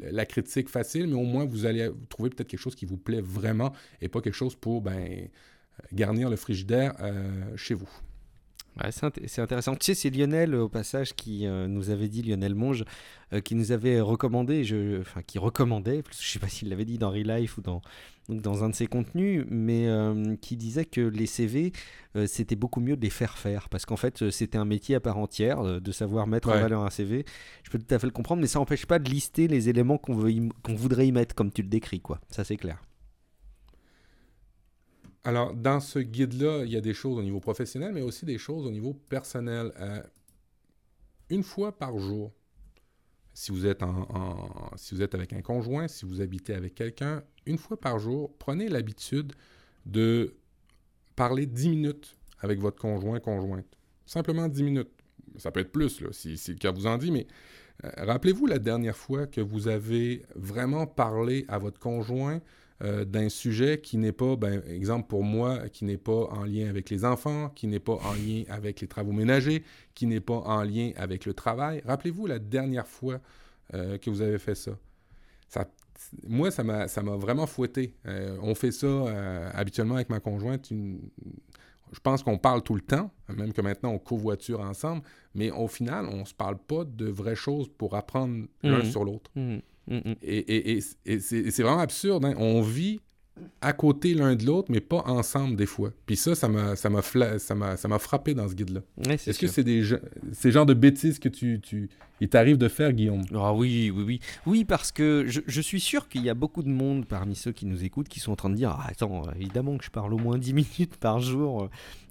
la critique facile, mais au moins vous allez trouver peut-être quelque chose qui vous plaît vraiment et pas quelque chose pour ben, garnir le frigidaire euh, chez vous. c'est intéressant. Tu sais, c'est Lionel, au passage, qui euh, nous avait dit, Lionel Monge, euh, qui nous avait recommandé, je, enfin, qui recommandait, je ne sais pas s'il l'avait dit dans Relife ou dans, dans un de ses contenus, mais qui disait que les CV, c'était beaucoup mieux de les faire faire, parce qu'en fait, c'était un métier à part entière, de savoir mettre en valeur un CV. Je peux tout à fait le comprendre, mais ça n'empêche pas de lister les éléments qu'on qu'on voudrait y mettre, comme tu le décris, quoi. Ça, c'est clair. Alors, dans ce guide-là, il y a des choses au niveau professionnel, mais aussi des choses au niveau personnel. Euh, une fois par jour, si vous, êtes avec un conjoint, si vous habitez avec quelqu'un, une fois par jour, prenez l'habitude de parler 10 minutes avec votre conjoint, conjointe. Simplement 10 minutes. Ça peut être plus, si, si le cas vous en dit, mais euh, rappelez-vous la dernière fois que vous avez vraiment parlé à votre conjoint euh, d'un sujet qui n'est pas, ben, exemple pour moi, qui n'est pas en lien avec les enfants, qui n'est pas en lien avec les travaux ménagers, qui n'est pas en lien avec le travail. Rappelez-vous la dernière fois euh, que vous avez fait ça. ça moi, ça m'a, vraiment fouetté. Euh, on fait ça habituellement avec ma conjointe. je pense qu'on parle tout le temps, même que maintenant on covoiture ensemble, mais au final, on ne se parle pas de vraies choses pour apprendre l'un mmh. sur l'autre. Mmh. Mm, mm. Et, c'est vraiment absurde. Hein. On vit à côté l'un de l'autre, mais pas ensemble des fois. Puis ça, ça m'a, ça m'a, ça m'a, frappé dans ce guide-là. Est-ce que c'est des ces genres de bêtises que tu, tu il t'arrive de faire, Guillaume Ah oui, oui, oui. Oui, parce que je, suis sûr qu'il y a beaucoup de monde parmi ceux qui nous écoutent qui sont en train de dire ah, Attends, évidemment que je parle au moins 10 <laughs> minutes par jour.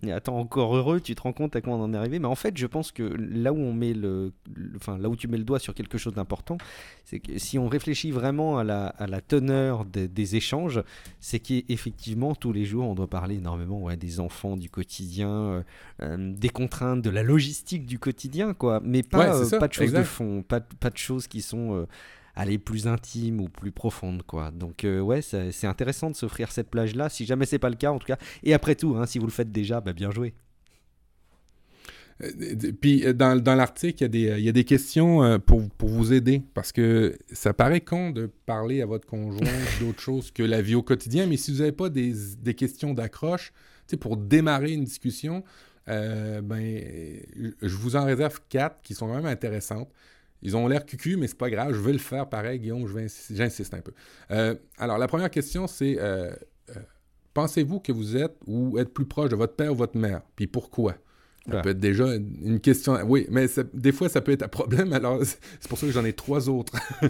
attends, encore heureux, tu te rends compte à quoi on en est arrivé. Mais en fait, je pense que là où on met le. enfin, là où tu mets le doigt sur quelque chose d'important, c'est que si on réfléchit vraiment à la, à la teneur des, échanges, c'est qu'effectivement, tous les jours, on doit parler énormément ouais, des enfants, du quotidien, euh, euh, des contraintes, de la logistique du quotidien, quoi. Mais pas, euh, pas de choses de fond, pas, pas, de choses qui sont aller plus intimes ou plus profondes, quoi. Donc, ouais, c'est intéressant de s'offrir cette plage-là, si jamais c'est pas le cas, en tout cas. Et après tout, hein, si vous le faites déjà, bah, bien joué. Euh, puis euh, dans, dans l'article, il, il, y a des questions euh, pour, pour, vous aider parce que ça paraît con de parler à votre conjoint d'autre <laughs> chose que la vie au quotidien, mais si vous n'avez pas des, des questions d'accroche, pour démarrer une discussion, ben, je vous en réserve quatre qui sont quand même intéressantes. Ils ont l'air cucu, mais c'est pas grave, je vais le faire pareil, Guillaume, j'insiste un peu. alors, la première question, c'est pensez-vous que vous êtes ou êtes plus proche de votre père ou votre mère? Puis pourquoi? Ça peut être déjà une question. Oui, mais des fois, ça peut être un problème. Alors, <laughs> c'est pour ça que j'en ai trois autres. <laughs>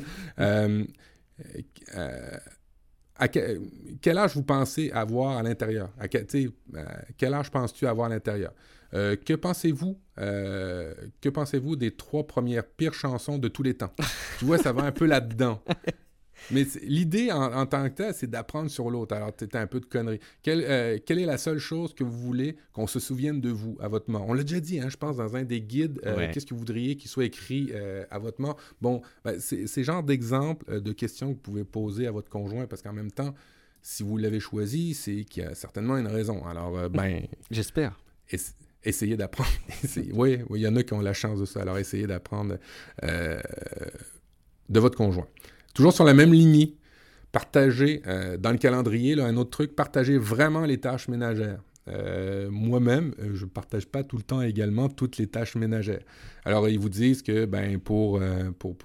Euh, euh, à quel âge vous pensez avoir à l'intérieur? À quel, euh, quel âge penses-tu avoir à l'intérieur? que pensez-vous que pensez-vous des trois premières pires chansons de tous les temps? tu vois, ça va un peu là-dedans. <laughs> Mais l'idée en, tant que tel, c'est d'apprendre sur l'autre. Alors, c'était un peu de connerie. Euh, quelle, est la seule chose que vous voulez qu'on se souvienne de vous à votre mort? On l'a déjà dit, hein, je pense, dans un des guides. Euh, qu'est-ce que vous voudriez qu'il soit écrit euh, à votre mort? Bon, ben, c'est ce genre d'exemple de questions que vous pouvez poser à votre conjoint parce qu'en même temps, si vous l'avez choisi, c'est qu'il y a certainement une raison. Alors, ben. <laughs> J'espère. essayez d'apprendre. <laughs> oui, il y en a qui ont la chance de ça. Alors, essayez d'apprendre de votre conjoint. Toujours sur la même lignée, partager euh, dans le calendrier, là, un autre truc, partager vraiment les tâches ménagères. Euh, moi-même, euh, je ne partage pas tout le temps également toutes les tâches ménagères. Alors, ils vous disent que ben, pour, pour,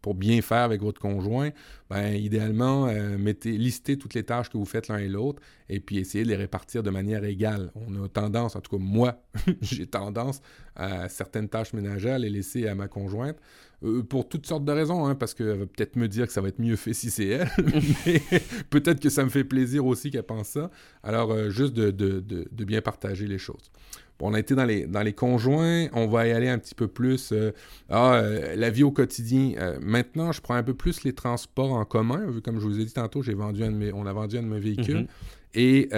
pour, bien faire avec votre conjoint, ben, idéalement, mettez, listez toutes les tâches que vous faites l'un et l'autre et puis essayez de les répartir de manière égale. On a tendance, en tout cas moi, <laughs> j'ai tendance à certaines tâches ménagères les laisser à ma conjointe. Euh, pour toutes sortes de raisons, hein, parce qu'elle va peut-être me dire que ça va être mieux fait si c'est elle, <laughs> mais peut-être que ça me fait plaisir aussi qu'elle pense ça. Alors, euh, juste de, bien partager les choses. Bon, on a été dans les, dans les conjoints, on va y aller un petit peu plus. Euh, ah, la vie au quotidien. maintenant, je prends un peu plus les transports en commun. Comme je vous ai dit tantôt, j'ai vendu un on a vendu un de mes véhicules. Mm-hmm. Et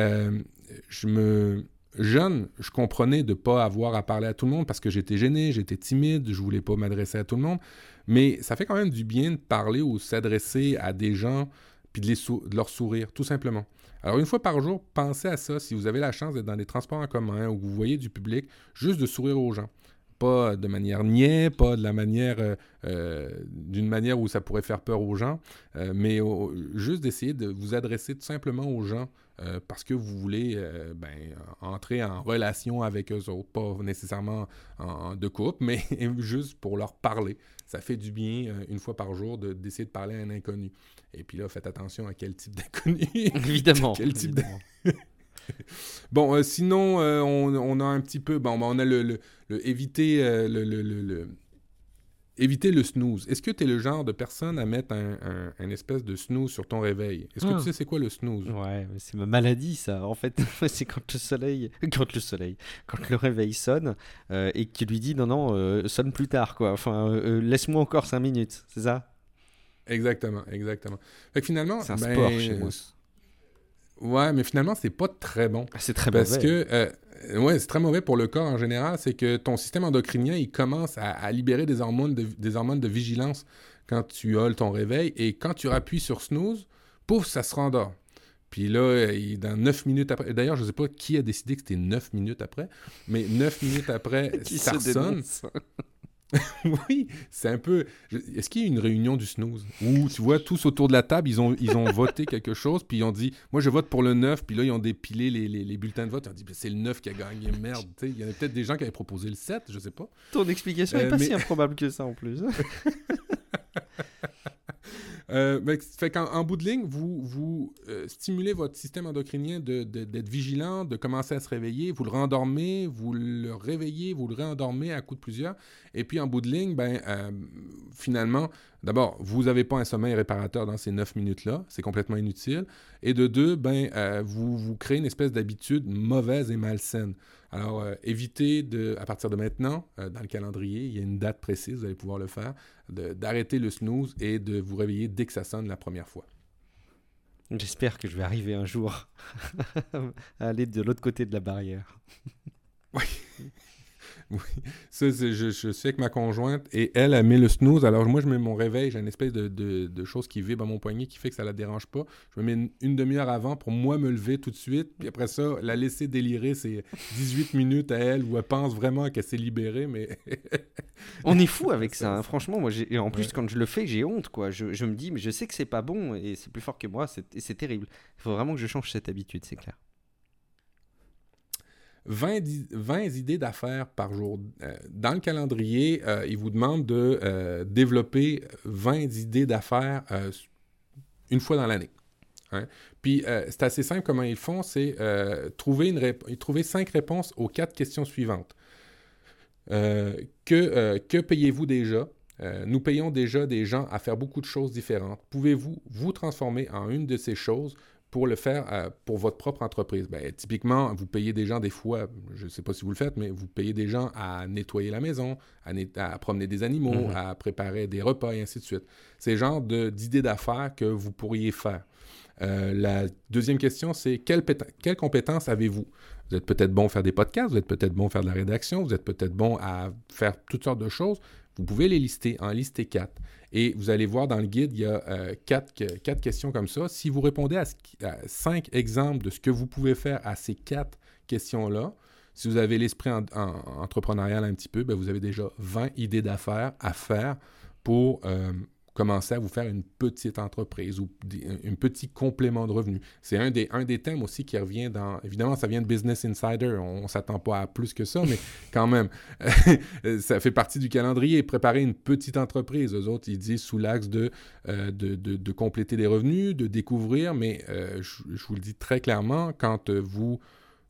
je me jeune, je comprenais de ne pas avoir à parler à tout le monde parce que j'étais gêné, j'étais timide, je voulais pas m'adresser à tout le monde. Mais ça fait quand même du bien de parler ou s'adresser à des gens puis de, leur sourire, tout simplement. Alors, une fois par jour, pensez à ça. Si vous avez la chance d'être dans des transports en commun ou que vous voyez du public, juste de sourire aux gens. Pas de manière niais, pas de la manière, euh, euh, d'une manière où ça pourrait faire peur aux gens, euh, mais juste d'essayer de vous adresser tout simplement aux gens parce que vous voulez ben, entrer en relation avec eux autres, pas nécessairement en, de couple, mais <laughs> juste pour leur parler. Ça fait du bien une fois par jour d'essayer de, parler à un inconnu. Et puis là, faites attention à quel type d'inconnu. <laughs> évidemment. quel type <laughs> bon, sinon, on, a un petit peu. Bon, ben, on a le, éviter le éviter le snooze. Est-ce que tu es le genre de personne à mettre un, espèce de snooze sur ton réveil? Est-ce que tu ah. sais c'est quoi le snooze? Ouais, c'est ma maladie ça. En fait, <laughs> c'est quand le soleil, quand le soleil, quand le réveil sonne euh, et que tu lui dis non, non, euh, sonne plus tard quoi. Enfin, euh, laisse-moi encore 5 minutes, c'est ça? Exactement, exactement. Fait que finalement, c'est un ben, sport chez moi. Ouais, mais finalement, c'est pas très bon. Ah, c'est très Parce que euh, oui, c'est très mauvais pour le corps en général. C'est que ton système endocrinien, il commence à, libérer des hormones, de, des hormones de vigilance quand tu holes ton réveil. Et quand tu appuies sur snooze, pouf, ça se rendort. Puis là, dans 9 minutes après, d'ailleurs, je sais pas qui a décidé que c'était 9 minutes après, mais 9 minutes après, <laughs> ça sonne. <laughs> oui, c'est un peu. Est-ce qu'il y a une réunion du snooze? Où tu vois tous autour de la table, ils ont, ils ont voté quelque chose, puis ils ont dit Moi, je vote pour le 9, puis là, ils ont dépilé les, les, bulletins de vote. Ils ont dit ben, C'est le 9 qui a gagné, merde. Il y en a peut-être des gens qui avaient proposé le 7, je sais pas. Ton explication n'est euh, pas si improbable que ça en plus. <laughs> <laughs> Euh, ben, fait qu'en bout de ligne, vous, vous euh, stimulez votre système endocrinien d'être vigilant, de commencer à se réveiller, vous le rendormez, vous le réveillez, vous le réendormez à coup de plusieurs. Et puis en bout de ligne, ben, euh, finalement, d'abord, vous n'avez pas un sommeil réparateur dans ces neuf minutes-là, c'est complètement inutile. Et de deux, ben, vous, vous créez une espèce d'habitude mauvaise et malsaine. Alors, euh, évitez de, à partir de maintenant, euh, dans le calendrier, il y a une date précise, vous allez pouvoir le faire, d'arrêter le snooze et de vous réveiller dès que ça sonne la première fois. J'espère que je vais arriver un jour <laughs> à aller de l'autre côté de la barrière. oui. <laughs> Oui, <laughs> ça, je, je, sais que ma conjointe, et elle, elle met le snooze. Alors moi, je mets mon réveil, j'ai une espèce de, de, chose qui vibre à mon poignet qui fait que ça la dérange pas. Je me mets une, demi-heure avant pour moi me lever tout de suite. Puis après ça, la laisser délirer, c'est 18 minutes à elle où elle pense vraiment qu'elle s'est libérée, mais... <laughs> On est fou avec ça, hein. franchement. Moi, en plus, quand je le fais, j'ai honte, quoi. Je, je, me dis, mais je sais que c'est pas bon et c'est plus fort que moi, c'est terrible. Il faut vraiment que je change cette habitude, c'est clair. 20, idées d'affaires par jour. Euh, dans le calendrier, euh, il vous demande de euh, développer 20 idées d'affaires une fois dans l'année. Hein. Puis c'est assez simple comment ils font, c'est trouver, cinq réponses aux quatre questions suivantes. que payez-vous déjà? nous payons déjà des gens à faire beaucoup de choses différentes. Pouvez-vous vous transformer en une de ces choses? Pour le faire pour votre propre entreprise. Ben, typiquement, vous payez des gens des fois, je ne sais pas si vous le faites, mais vous payez des gens à nettoyer la maison, à, promener des animaux, mhm. à préparer des repas et ainsi de suite. C'est le genre d'idées d'affaires que vous pourriez faire. Euh, la deuxième question, c'est quelles quelle compétences avez-vous? Vous êtes peut-être bon à faire des podcasts, vous êtes peut-être bon à faire de la rédaction, vous êtes peut-être bon à faire toutes sortes de choses. Vous pouvez les lister, en lister quatre. Et vous allez voir dans le guide, il y a euh, quatre, questions comme ça. Si vous répondez à, cinq exemples de ce que vous pouvez faire à ces quatre questions-là, si vous avez l'esprit entrepreneurial un petit peu, ben, vous avez déjà 20 idées d'affaires à faire pour euh, commencer à vous faire une petite entreprise ou un petit complément de revenus. C'est un des, un des thèmes aussi qui revient dans... Évidemment, ça vient de Business Insider, on ne s'attend pas à plus que ça, mais <laughs> quand même, <laughs> ça fait partie du calendrier. Préparer une petite entreprise, eux autres, ils disent sous l'axe de, euh, de, de, compléter des revenus, de découvrir, mais euh, je, je, vous le dis très clairement, quand vous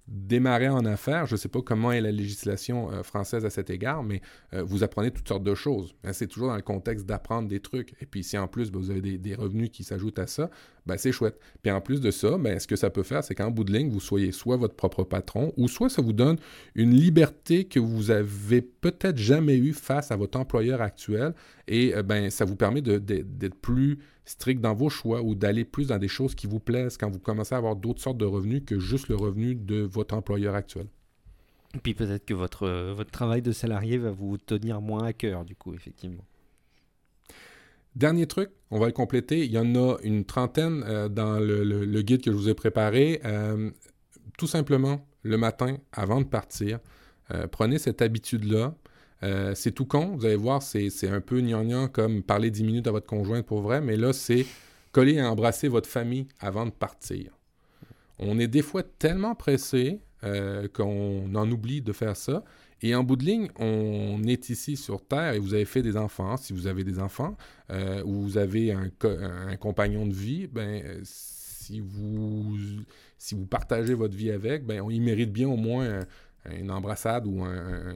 démarrer en affaires, je ne sais pas comment est la législation euh, française à cet égard, mais euh, vous apprenez toutes sortes de choses. Hein, c'est toujours dans le contexte d'apprendre des trucs. Et puis si en plus ben, vous avez des, revenus qui s'ajoutent à ça, ben, c'est chouette. Puis en plus de ça, ben, ce que ça peut faire, c'est qu'en bout de ligne, vous soyez soit votre propre patron, ou soit ça vous donne une liberté que vous avez peut-être jamais eue face à votre employeur actuel, et euh, ben, ça vous permet d'être plus strict dans vos choix ou d'aller plus dans des choses qui vous plaisent quand vous commencez à avoir d'autres sortes de revenus que juste le revenu de votre employeur actuel. Puis peut-être que votre, euh, votre travail de salarié va vous tenir moins à cœur, du coup, effectivement. Dernier truc, on va le compléter. Il y en a une trentaine euh, dans le, guide que je vous ai préparé. Euh, tout simplement, le matin, avant de partir, prenez cette habitude-là euh, c'est tout con, vous allez voir, c'est un peu gnangnan comme parler 10 minutes à votre conjointe pour vrai, mais là, c'est coller et embrasser votre famille avant de partir. On est des fois tellement pressé euh, qu'on en oublie de faire ça. Et en bout de ligne, on est ici sur Terre et vous avez fait des enfants, si vous avez des enfants, euh, ou vous avez un, compagnon de vie, ben, si, vous, si vous partagez votre vie avec, ben, on mérite bien au moins une embrassade ou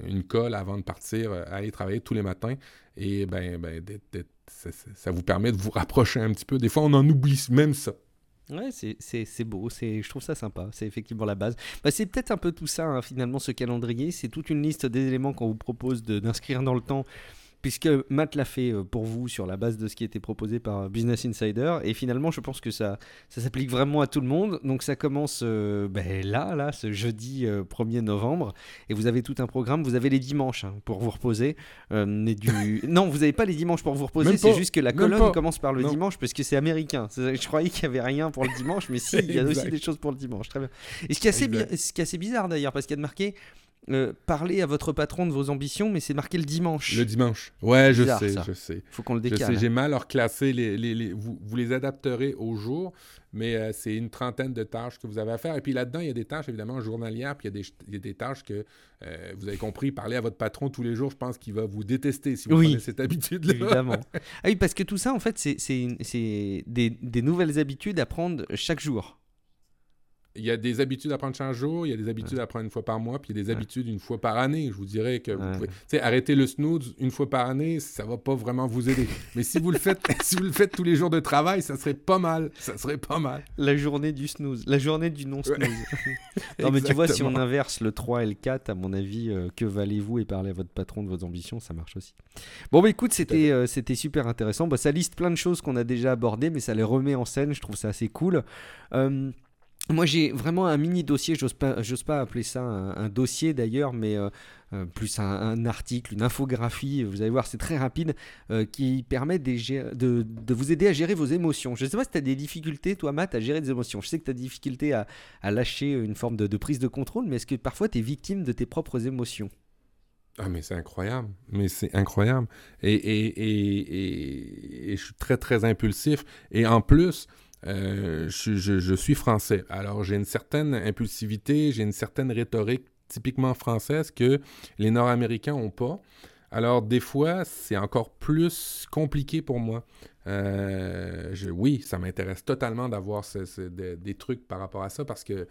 une colle avant de partir euh, aller travailler tous les matins. Et ben, ben ça, vous permet de vous rapprocher un petit peu. Des fois, on en oublie même ça. Ouais, c'est beau, je trouve ça sympa, c'est effectivement la base. Bah, c'est peut-être un peu tout ça, hein, finalement, ce calendrier. C'est toute une liste d'éléments qu'on vous propose d'inscrire dans le temps puisque Matt l'a fait euh, pour vous sur la base de ce qui était proposé par Business Insider. Et finalement, je pense que ça, ça s'applique vraiment à tout le monde. Donc ça commence euh, ben là, là, ce jeudi 1er euh, novembre. Et vous avez tout un programme. Vous avez les dimanches hein, pour vous reposer. du... <laughs> non, vous n'avez pas les dimanches pour vous reposer. C'est juste que la colonne commence par le dimanche parce que c'est américain. Je croyais qu'il n'y avait rien pour le dimanche, mais si, il y a <laughs> aussi des choses pour le dimanche. Très bien. Et ce qui est assez, ce qui est assez bizarre d'ailleurs, parce qu'il y a de marqué euh, parler à votre patron de vos ambitions, mais c'est marqué le dimanche. Le dimanche. Ouais, je sais, je sais. Faut qu'on le décale. j'ai mal à reclasser. Les, les, vous, vous, les adapterez au jour, mais euh, c'est une trentaine de tâches que vous avez à faire. Et puis là-dedans, il y a des tâches, évidemment, journalières, puis il y a des, il y a des tâches que, euh, vous avez compris, parler à votre patron tous les jours, je pense qu'il va vous détester si vous oui, prenez cette habitude-là. Évidemment. <laughs> ah oui, parce que tout ça, en fait, c'est des, des nouvelles habitudes à prendre chaque jour. Il y a des habitudes à prendre chaque jour, il y a des habitudes à prendre une fois par mois, puis il y a des habitudes une fois par année. Je vous dirais que vous pouvez arrêter le snooze une fois par année, ça va pas vraiment vous aider. Mais si vous le faites, <laughs> si vous le faites tous les jours de travail, ça serait pas mal. Ça serait pas mal. La journée du snooze, la journée du non snooze. <laughs> <laughs> non mais tu vois, si on inverse le 3 et le 4, à mon avis, euh, que valez-vous et parlez à votre patron de vos ambitions, ça marche aussi. Bon bah écoute, c'était euh, c'était super intéressant. Bah, ça liste plein de choses qu'on a déjà abordées, mais ça les remet en scène. Je trouve ça assez cool. Euh, moi, j'ai vraiment un mini dossier, j'ose pas, pas appeler ça un, dossier d'ailleurs, mais euh, euh, plus un, article, une infographie, vous allez voir, c'est très rapide, euh, qui permet de, vous aider à gérer vos émotions. Je ne sais pas si tu as des difficultés, toi, Matt, à gérer des émotions. Je sais que tu as des difficultés à, lâcher une forme de, prise de contrôle, mais est-ce que parfois tu es victime de tes propres émotions? Ah mais c'est incroyable, mais c'est incroyable. Et, je suis très très impulsif. Et en plus, euh, je, suis français. Alors j'ai une certaine impulsivité, j'ai une certaine rhétorique typiquement française que les Nord-Américains n'ont pas. Alors des fois, c'est encore plus compliqué pour moi. Euh, oui, ça m'intéresse totalement d'avoir des trucs par rapport à ça parce que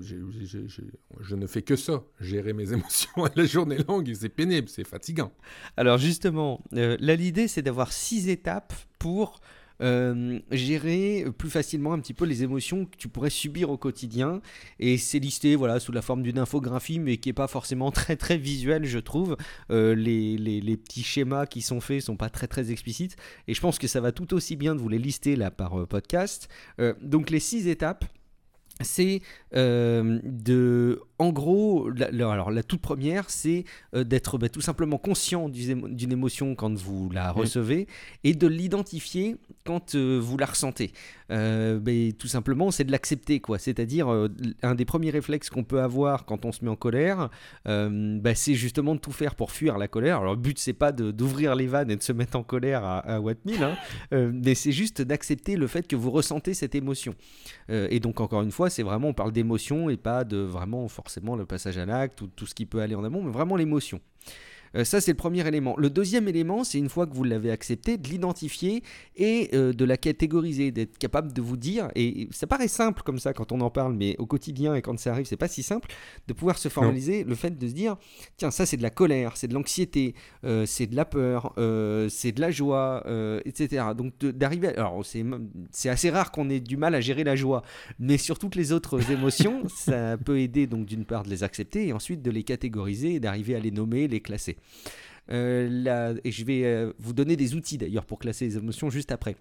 je ne fais que ça, gérer mes <laughs> émotions la journée longue c'est pénible, c'est fatigant. Alors justement, euh, là l'idée c'est d'avoir six étapes pour euh, gérer plus facilement un petit peu les émotions que tu pourrais subir au quotidien. Et c'est listé voilà, sous la forme d'une infographie, mais qui n'est pas forcément <laughs> très très visuelle, je trouve. Euh, les, les, les, petits schémas qui sont faits sont pas très très explicites. Et je pense que ça va tout aussi bien de vous les lister là par euh, podcast. donc les six étapes c'est de en gros, la, alors la toute première, c'est euh, d'être bah, tout simplement conscient d'une émotion quand vous la recevez et de l'identifier quand euh, vous la ressentez. Euh, tout simplement, c'est de l'accepter, quoi. C'est-à-dire, un des premiers réflexes qu'on peut avoir quand on se met en colère, bah, c'est justement de tout faire pour fuir la colère. Alors, le but, c'est pas d'ouvrir les vannes et de se mettre en colère à, à Watt hein, <laughs> mais c'est juste d'accepter le fait que vous ressentez cette émotion. et donc, encore une fois, c'est vraiment, on parle d'émotion et pas de vraiment forcément le passage à l'acte ou tout ce qui peut aller en amont, mais vraiment l'émotion. Euh, ça, c'est le premier élément. Le deuxième élément, c'est une fois que vous l'avez accepté, de l'identifier et euh, de la catégoriser, d'être capable de vous dire, et ça paraît simple comme ça quand on en parle, mais au quotidien et quand ça arrive, c'est pas si simple, de pouvoir se formaliser le fait de se dire, tiens, ça c'est de la colère, c'est de l'anxiété, euh, c'est de la peur, c'est de la joie, etc. Donc d'arriver, alors c'est assez rare qu'on ait du mal à gérer la joie, mais sur toutes les autres <laughs> émotions, ça peut aider donc d'une part de les accepter et ensuite de les catégoriser et d'arriver à les nommer, les classer. Euh, et je vais euh, vous donner des outils d'ailleurs pour classer les émotions juste après.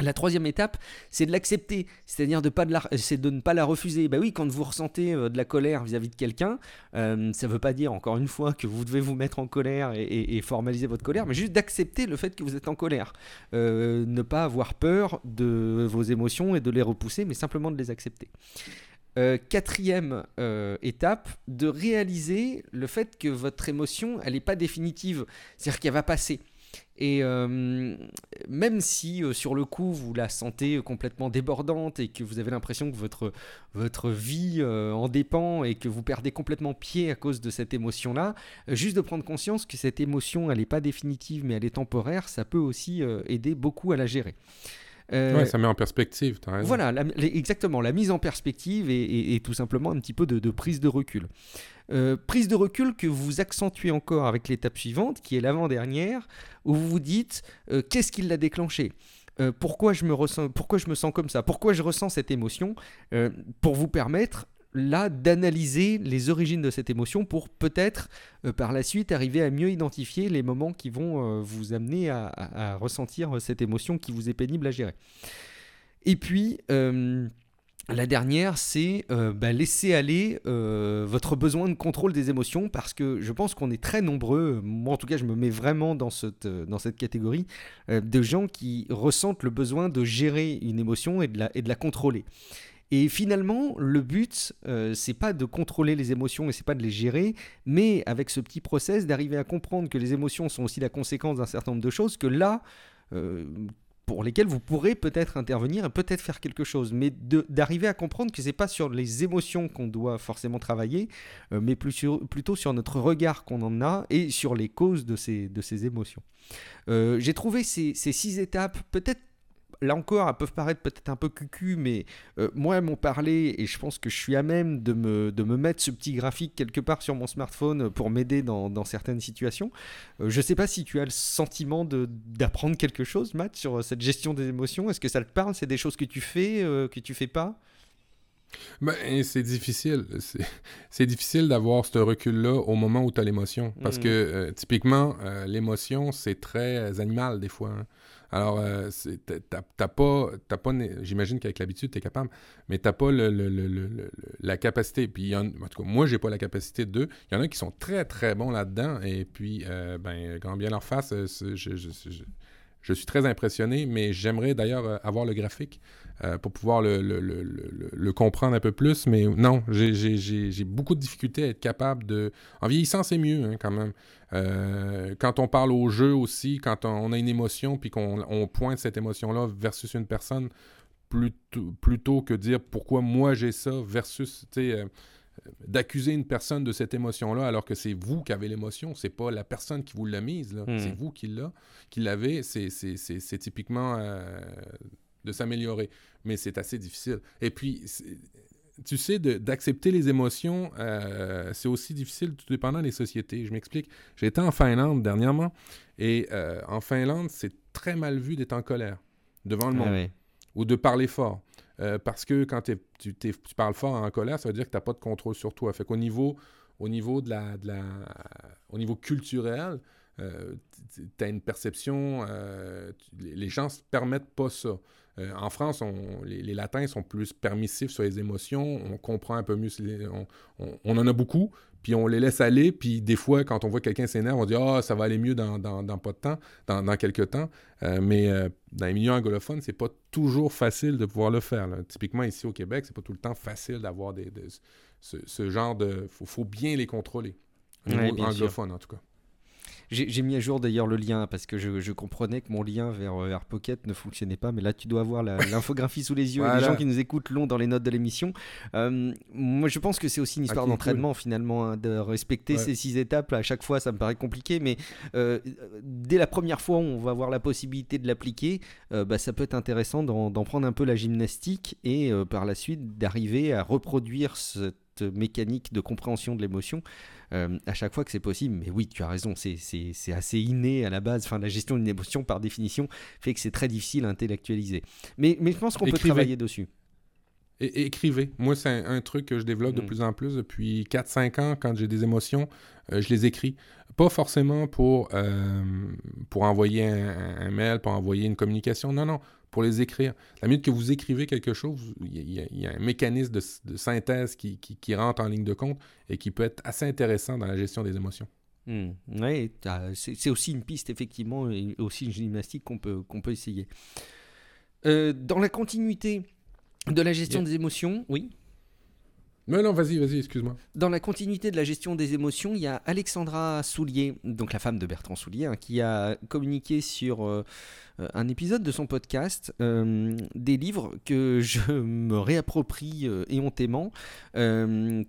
La troisième étape, c'est de l'accepter, c'est-à-dire de, de ne pas la refuser. Bah oui, quand vous ressentez euh, de la colère vis-à-vis de quelqu'un, ça ne veut pas dire encore une fois que vous devez vous mettre en colère et, formaliser votre colère, mais juste d'accepter le fait que vous êtes en colère. ne pas avoir peur de vos émotions et de les repousser, mais simplement de les accepter. Euh, quatrième euh, étape, de réaliser le fait que votre émotion, elle n'est pas définitive, c'est-à-dire qu'elle va passer. Et euh, même si sur le coup vous la sentez complètement débordante et que vous avez l'impression que votre, votre vie en dépend et que vous perdez complètement pied à cause de cette émotion-là, juste de prendre conscience que cette émotion elle n'est pas définitive mais elle est temporaire, ça peut aussi aider beaucoup à la gérer. Euh, ça met en perspective, as. Voilà, exactement, la mise en perspective et, tout simplement un petit peu de, prise de recul. Euh, prise de recul que vous accentuez encore avec l'étape suivante, qui est l'avant-dernière, où vous vous dites euh, qu'est-ce qui l'a déclenché? Pourquoi, je me ressens, pourquoi je me sens comme ça? Pourquoi je ressens cette émotion? Pour vous permettre là d'analyser les origines de cette émotion pour peut-être euh, par la suite arriver à mieux identifier les moments qui vont euh, vous amener à, ressentir cette émotion qui vous est pénible à gérer. Et puis, euh, la dernière, c'est bah, laisser aller votre besoin de contrôle des émotions parce que je pense qu'on est très nombreux, moi en tout cas je me mets vraiment dans cette, catégorie, de gens qui ressentent le besoin de gérer une émotion et la, et de la contrôler. Et finalement, le but, euh, c'est pas de contrôler les émotions et c'est pas de les gérer, mais avec ce petit process d'arriver à comprendre que les émotions sont aussi la conséquence d'un certain nombre de choses, que là, euh, pour lesquelles vous pourrez peut-être intervenir et peut-être faire quelque chose, mais d'arriver à comprendre que c'est pas sur les émotions qu'on doit forcément travailler, euh, mais plutôt sur notre regard qu'on en a et sur les causes de ces, de ces émotions. J'ai trouvé ces, ces six étapes peut-être là encore, elles peuvent paraître peut-être un peu cucu, mais euh, moi, elles m'ont parlé et je pense que je suis à même de me, de me mettre ce petit graphique quelque part sur mon smartphone pour m'aider dans, dans, certaines situations. Euh, je ne sais pas si tu as le sentiment d'apprendre quelque chose, Matt, sur cette gestion des émotions. Est-ce que ça te parle? C'est des choses que tu fais, que tu fais pas? Ben, c'est difficile. C'est difficile d'avoir ce recul-là au moment où tu as l'émotion. Parce mm. que, euh, typiquement, euh, l'émotion, c'est très animal des fois. Hein. Alors, euh, t'as pas, pas j'imagine qu'avec l'habitude, tu es capable, mais t'as pas la capacité. Puis, en, tout cas, moi, j'ai pas la capacité de. Il y en a qui sont très, très bons là-dedans. Et puis, ben, quand bien leur face, je, je, suis très impressionné, mais j'aimerais d'ailleurs avoir le graphique euh, pour pouvoir le, le, le, le, comprendre un peu plus. Mais non, j'ai beaucoup de difficultés à être capable de... En vieillissant, c'est mieux hein, quand même. Euh, quand on parle au jeu aussi, quand on, a une émotion, puis qu'on on pointe cette émotion-là versus une personne, plutôt, plutôt que dire pourquoi moi j'ai ça versus... Euh, d'accuser une personne de cette émotion-là alors que c'est vous qui avez l'émotion, c'est pas la personne qui vous l'a mise, hmm. c'est vous qui l'avez, c'est typiquement euh, de s'améliorer. Mais c'est assez difficile. Et puis, tu sais, d'accepter les émotions, euh, c'est aussi difficile tout dépendant des sociétés. Je m'explique. J'ai été en Finlande dernièrement et euh, en Finlande, c'est très mal vu d'être en colère devant le ah monde ou de parler fort. Euh, parce que quand tu, tu, parles fort en colère, ça veut dire que tu n'as pas de contrôle sur toi. Fait qu'au niveau, au niveau, de la, de la, au niveau culturel, tu as une perception, les gens ne se permettent pas ça. Euh, en France, les, latins sont plus permissifs sur les émotions, on comprend un peu mieux, on, en a beaucoup, puis on les laisse aller, puis des fois, quand on voit quelqu'un s'énerve, on dit « Ah, ça va aller mieux dans, pas de temps, dans, quelques temps euh, Mais euh, dans les milieux anglophones, c'est pas toujours facile de pouvoir le faire. Typiquement, ici au Québec, c'est pas tout le temps facile d'avoir des, ce, genre de... Il faut, bien les contrôler. Au niveau anglophone, en tout cas. J'ai mis à jour d'ailleurs le lien parce que je, comprenais que mon lien vers, vers, Pocket ne fonctionnait pas, mais là tu dois avoir <laughs> l'infographie sous les yeux. Les gens qui nous écoutent l'ont dans les notes de l'émission. Euh, moi je pense que c'est aussi une histoire d'entraînement finalement, hein, de respecter ces six étapes. À chaque fois ça me paraît compliqué, mais euh, dès la première fois où on va avoir la possibilité de l'appliquer, euh, bah, ça peut être intéressant d'en prendre un peu la gymnastique et par la suite d'arriver à reproduire cette mécanique de compréhension de l'émotion euh, à chaque fois que c'est possible. Mais oui, tu as raison, c'est assez inné à la base. Enfin, la gestion d'une émotion, par définition, fait que c'est très difficile à intellectualiser. Mais, mais je pense qu'on peut travailler dessus. Et, écrivez. Moi, c'est un, truc que je développe de mm. plus en plus depuis 4-5 ans. Quand j'ai des émotions, euh, je les écris. Pas forcément pour, euh, pour envoyer un, mail, pour envoyer une communication. Non, non pour les écrire. La minute que vous écrivez quelque chose, il y, a un mécanisme de, synthèse qui, rentre en ligne de compte et qui peut être assez intéressant dans la gestion des émotions. Hmm. Oui, c'est aussi une piste, effectivement, et aussi une gymnastique qu'on peut, qu'on peut essayer. Euh, dans la continuité de la gestion des émotions, oui non, non, vas-y, vas-y, excuse-moi. Dans la continuité de la gestion des émotions, il y a Alexandra Soulier, donc la femme de Bertrand Soulier, hein, qui a communiqué sur euh, un épisode de son podcast euh, des livres que je me réapproprie euh, éhontément,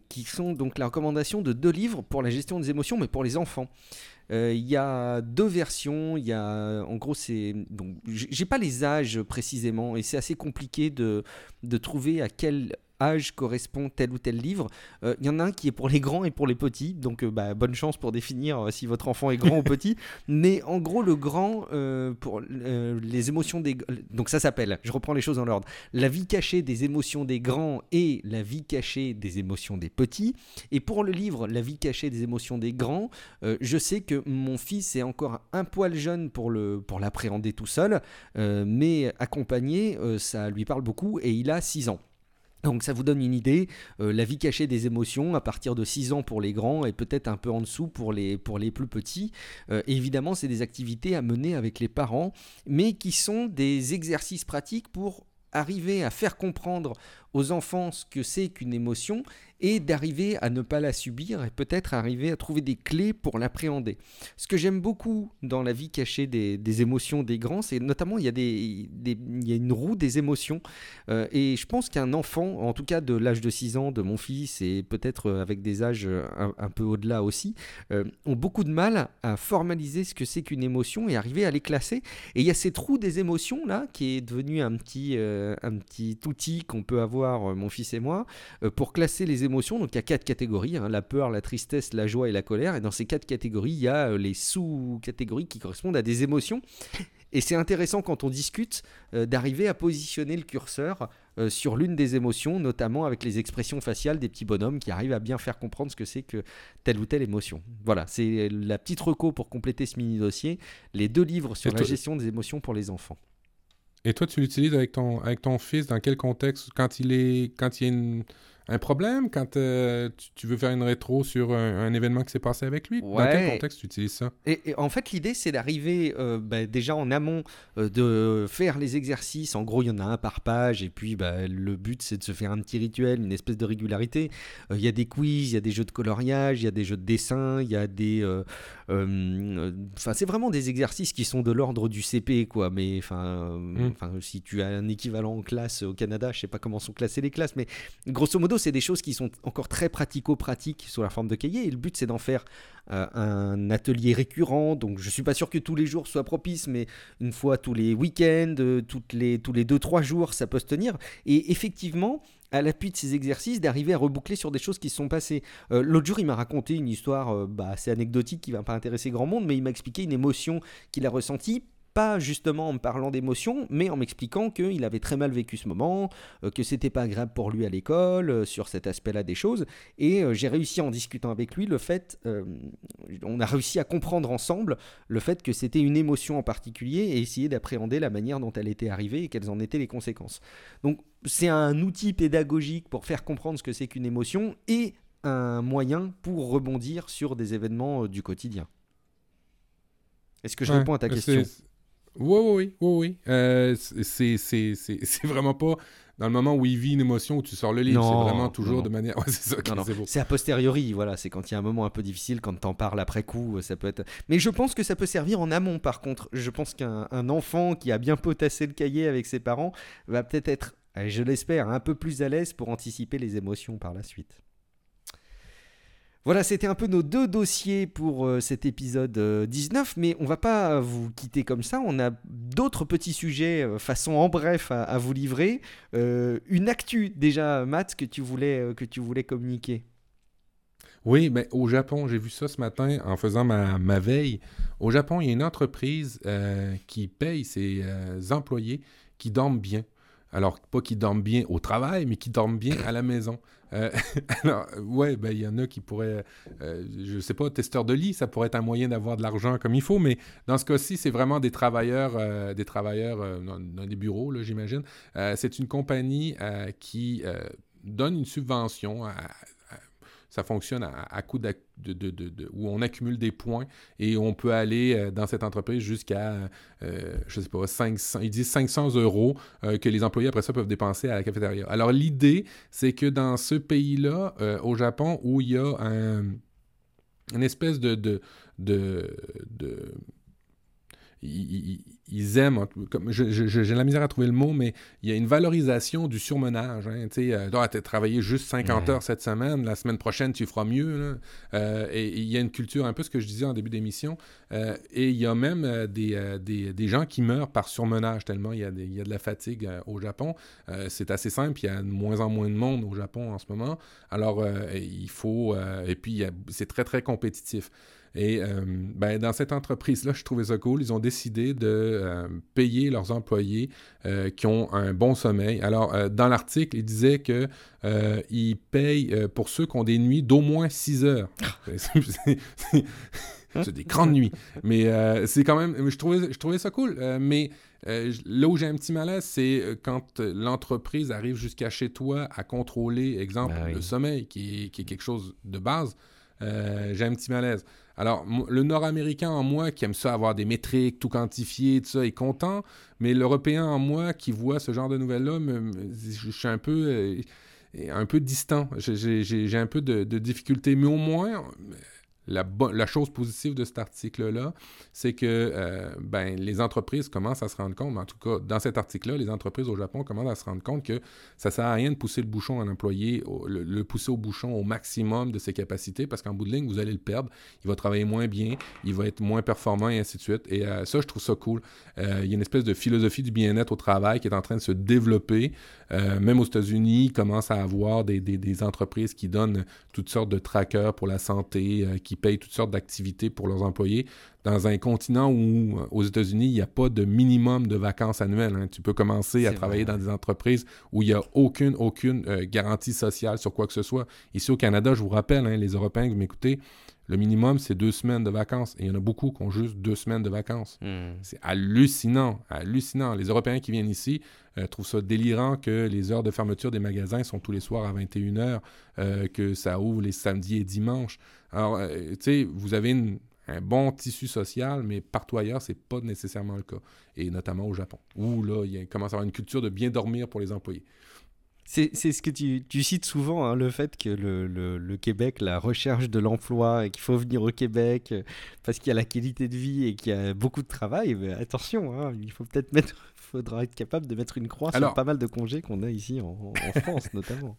qui sont donc la recommandation de deux livres pour la gestion des émotions, mais pour les enfants. Il y a deux versions. Il y a, en gros, c'est. Donc, j'ai pas les âges précisément et c'est assez compliqué de, de trouver à quel âge correspond tel ou tel livre. Il euh, y en a un qui est pour les grands et pour les petits, donc euh, bah, bonne chance pour définir euh, si votre enfant est grand ou petit. <laughs> Mais en gros, le grand, pour les émotions des... Donc ça s'appelle, je reprends les choses dans l'ordre, la vie cachée des émotions des grands et la vie cachée des émotions des petits. Et pour le livre La vie cachée des émotions des grands, je sais que mon fils est encore un poil jeune pour l'appréhender pour tout seul, mais accompagné, ça lui parle beaucoup et il a 6 ans. Donc ça vous donne une idée, euh, la vie cachée des émotions à partir de 6 ans pour les grands et peut-être un peu en dessous pour les, plus petits. Euh, évidemment, c'est des activités à mener avec les parents, mais qui sont des exercices pratiques pour arriver à faire comprendre aux enfants ce que c'est qu'une émotion et d'arriver à ne pas la subir et peut-être arriver à trouver des clés pour l'appréhender. Ce que j'aime beaucoup dans la vie cachée des, émotions des grands, c'est notamment il y, a des, il y a une roue des émotions euh, et je pense qu'un enfant, en tout cas de l'âge de 6 ans de mon fils et peut-être euh, avec des âges euh, un, peu au-delà aussi, ont beaucoup de mal à formaliser ce que c'est qu'une émotion et arriver à les classer. Et il y a cette roue des émotions là qui est devenue un petit, un petit outil qu'on peut avoir mon fils et moi pour classer les émotions. Donc il y a quatre catégories hein, la peur, la tristesse, la joie et la colère. Et dans ces quatre catégories, il y a euh, les sous-catégories qui correspondent à des émotions. Et c'est intéressant quand on discute euh, d'arriver à positionner le curseur euh, sur l'une des émotions, notamment avec les expressions faciales des petits bonhommes qui arrivent à bien faire comprendre ce que c'est que telle ou telle émotion. Voilà, c'est la petite reco pour compléter ce mini dossier. Les deux livres sur la gestion des émotions pour les enfants. Et toi, tu l'utilises avec ton, avec ton fils dans quel contexte Quand il est, quand il y a une, un problème quand euh, tu, veux faire une rétro sur un, événement qui s'est passé avec lui? Dans quel contexte tu utilises ça? Et, en fait, l'idée, c'est d'arriver euh, ben, déjà en amont, euh, de faire les exercices. En gros, il y en a un par page. Et puis, ben, le but, c'est de se faire un petit rituel, une espèce de régularité. Il y a des quiz, il y a des jeux de coloriage, il y a des jeux de dessin, il y a des... Enfin, c'est vraiment des exercices qui sont de l'ordre du CP, quoi. Mais enfin, mmh. enfin, si tu as un équivalent en classe au Canada, je sais pas comment sont classées les classes, mais grosso modo, c'est des choses qui sont encore très pratico-pratiques sous la forme de cahier. Et le but, c'est d'en faire euh, un atelier récurrent. Donc, je suis pas sûr que tous les jours soient propices, mais une fois tous les week-ends, euh, toutes les, tous les 2-3 jours, ça peut se tenir. Et effectivement, à l'appui de ces exercices, d'arriver à reboucler sur des choses qui se sont passées. Euh, l'autre jour, il m'a raconté une histoire bah, assez anecdotique qui va pas intéresser grand monde, mais il m'a expliqué une émotion qu'il a ressentie pas justement en me parlant d'émotion, mais en m'expliquant qu'il avait très mal vécu ce moment, euh, que c'était pas agréable pour lui à l'école, euh, sur cet aspect-là des choses. Et euh, j'ai réussi en discutant avec lui le fait, on a réussi à comprendre ensemble le fait que c'était une émotion en particulier et essayer d'appréhender la manière dont elle était arrivée et quelles en étaient les conséquences. Donc c'est un outil pédagogique pour faire comprendre ce que c'est qu'une émotion et un moyen pour rebondir sur des événements du quotidien. Est-ce que je réponds à ta question? Oui, oui, oui, oui. Euh, <laughs> c'est vraiment pas dans le moment où il vit une émotion où tu sors le livre. C'est vraiment toujours de manière. <laughs> c'est a posteriori, voilà. C'est quand il y a un moment un peu difficile, quand t'en parles après coup, ça peut être. Mais je pense que ça peut servir en amont, par contre. Je pense qu'un enfant qui a bien potassé le cahier avec ses parents va peut-être être, je l'espère, un peu plus à l'aise pour anticiper les émotions par la suite. Voilà, c'était un peu nos deux dossiers pour euh, cet épisode 19, euh, mais on va pas vous quitter comme ça. On a d'autres petits sujets, euh, façon en bref, à, vous livrer. une actu déjà, Matt, que tu voulais, que tu voulais communiquer. Oui, mais au Japon, j'ai vu ça ce matin en faisant ma, ma veille. Au Japon, il y a une entreprise qui paye ses employés qui dorment bien. Alors, pas qui dorment bien au travail, mais qui dorment bien à la maison. Euh, <laughs> alors, ouais, ben, il y en a qui pourraient, euh, je sais pas, testeur de lit, ça pourrait être un moyen d'avoir de l'argent comme il faut, mais dans ce cas-ci, c'est vraiment des travailleurs, euh, des travailleurs dans, dans, des bureaux, j'imagine. c'est une compagnie qui donne une subvention à, ça fonctionne à, coup de, où on accumule des points et on peut aller euh, dans cette entreprise jusqu'à, euh, je sais pas, 500, ils disent 500 euros euh, que les employés après ça peuvent dépenser à la cafétéria. Alors l'idée, c'est que dans ce pays-là, au Japon, où il y a un, une espèce de, de, de ils, aiment, comme j'ai la misère à trouver le mot, mais il y a une valorisation du surmenage. Hein, tu sais, euh, as travaillé juste 50 heures cette semaine, la semaine prochaine tu feras mieux. Euh, et il y a une culture, un peu ce que je disais en début d'émission, euh, et il y a même des, des, des, gens qui meurent par surmenage tellement il y a, y a de la fatigue au Japon. c'est assez simple, il y a de moins en moins de monde au Japon en ce moment. Alors il faut, et puis c'est très très compétitif. Et ben, dans cette entreprise-là, je trouvais ça cool. Ils ont décidé de euh, payer leurs employés euh, qui ont un bon sommeil. Alors, dans l'article, il disait que ils payent pour ceux qui ont des nuits d'au moins 6 heures. <laughs> c'est des grandes nuits. Mais c'est quand même. Je trouvais, je trouvais ça cool. mais là où j'ai un petit malaise, c'est quand l'entreprise arrive jusqu'à chez toi à contrôler, exemple, ben le sommeil, qui est, qui est, quelque chose de base. Euh, j'ai un petit malaise. Alors, le Nord-Américain en moi qui aime ça avoir des métriques, tout quantifié, tout ça, est content, mais l'Européen en moi qui voit ce genre de nouvelles-là, je suis un peu, euh, un peu distant. J'ai un peu de, de difficulté, mais au moins la, chose positive de cet article-là, c'est que euh, ben, les entreprises commencent à se rendre compte, en tout cas dans cet article-là, les entreprises au Japon commencent à se rendre compte que ça ne sert à rien de pousser le bouchon à un employé, le, pousser au bouchon au maximum de ses capacités, parce qu'en bout de ligne, vous allez le perdre. Il va travailler moins bien, il va être moins performant et ainsi de suite. Et euh, ça, je trouve ça cool. Euh, il y a une espèce de philosophie du bien-être au travail qui est en train de se développer. Même aux États-Unis, il commence à avoir des, des, entreprises qui donnent toutes sortes de trackers pour la santé, qui payent toutes sortes d'activités pour leurs employés dans un continent où, euh, aux États-Unis, il n'y a pas de minimum de vacances annuelles. Hein. Tu peux commencer à travailler dans des entreprises où il n'y a aucune, aucune euh, garantie sociale sur quoi que ce soit. Ici au Canada, je vous rappelle, hein, les Européens, vous m'écoutez, le minimum, c'est deux semaines de vacances. Et il y en a beaucoup qui ont juste deux semaines de vacances. Hmm. C'est hallucinant, hallucinant. Les Européens qui viennent ici euh, trouvent ça délirant que les heures de fermeture des magasins sont tous les soirs à 21h, euh, que ça ouvre les samedis et dimanches. Alors, euh, tu sais, vous avez un bon tissu social, mais partout ailleurs, c'est pas nécessairement le cas. Et notamment au Japon, où là, il commence à avoir une culture de bien dormir pour les employés. C'est ce que tu, cites souvent, hein, le fait que le, le, Québec, la recherche de l'emploi, et qu'il faut venir au Québec euh, parce qu'il y a la qualité de vie et qu'il y a beaucoup de travail. Mais attention, hein, il faut peut-être mettre, <laughs> faudra être capable de mettre une croix sur pas mal de congés qu'on a ici en France <laughs> notamment.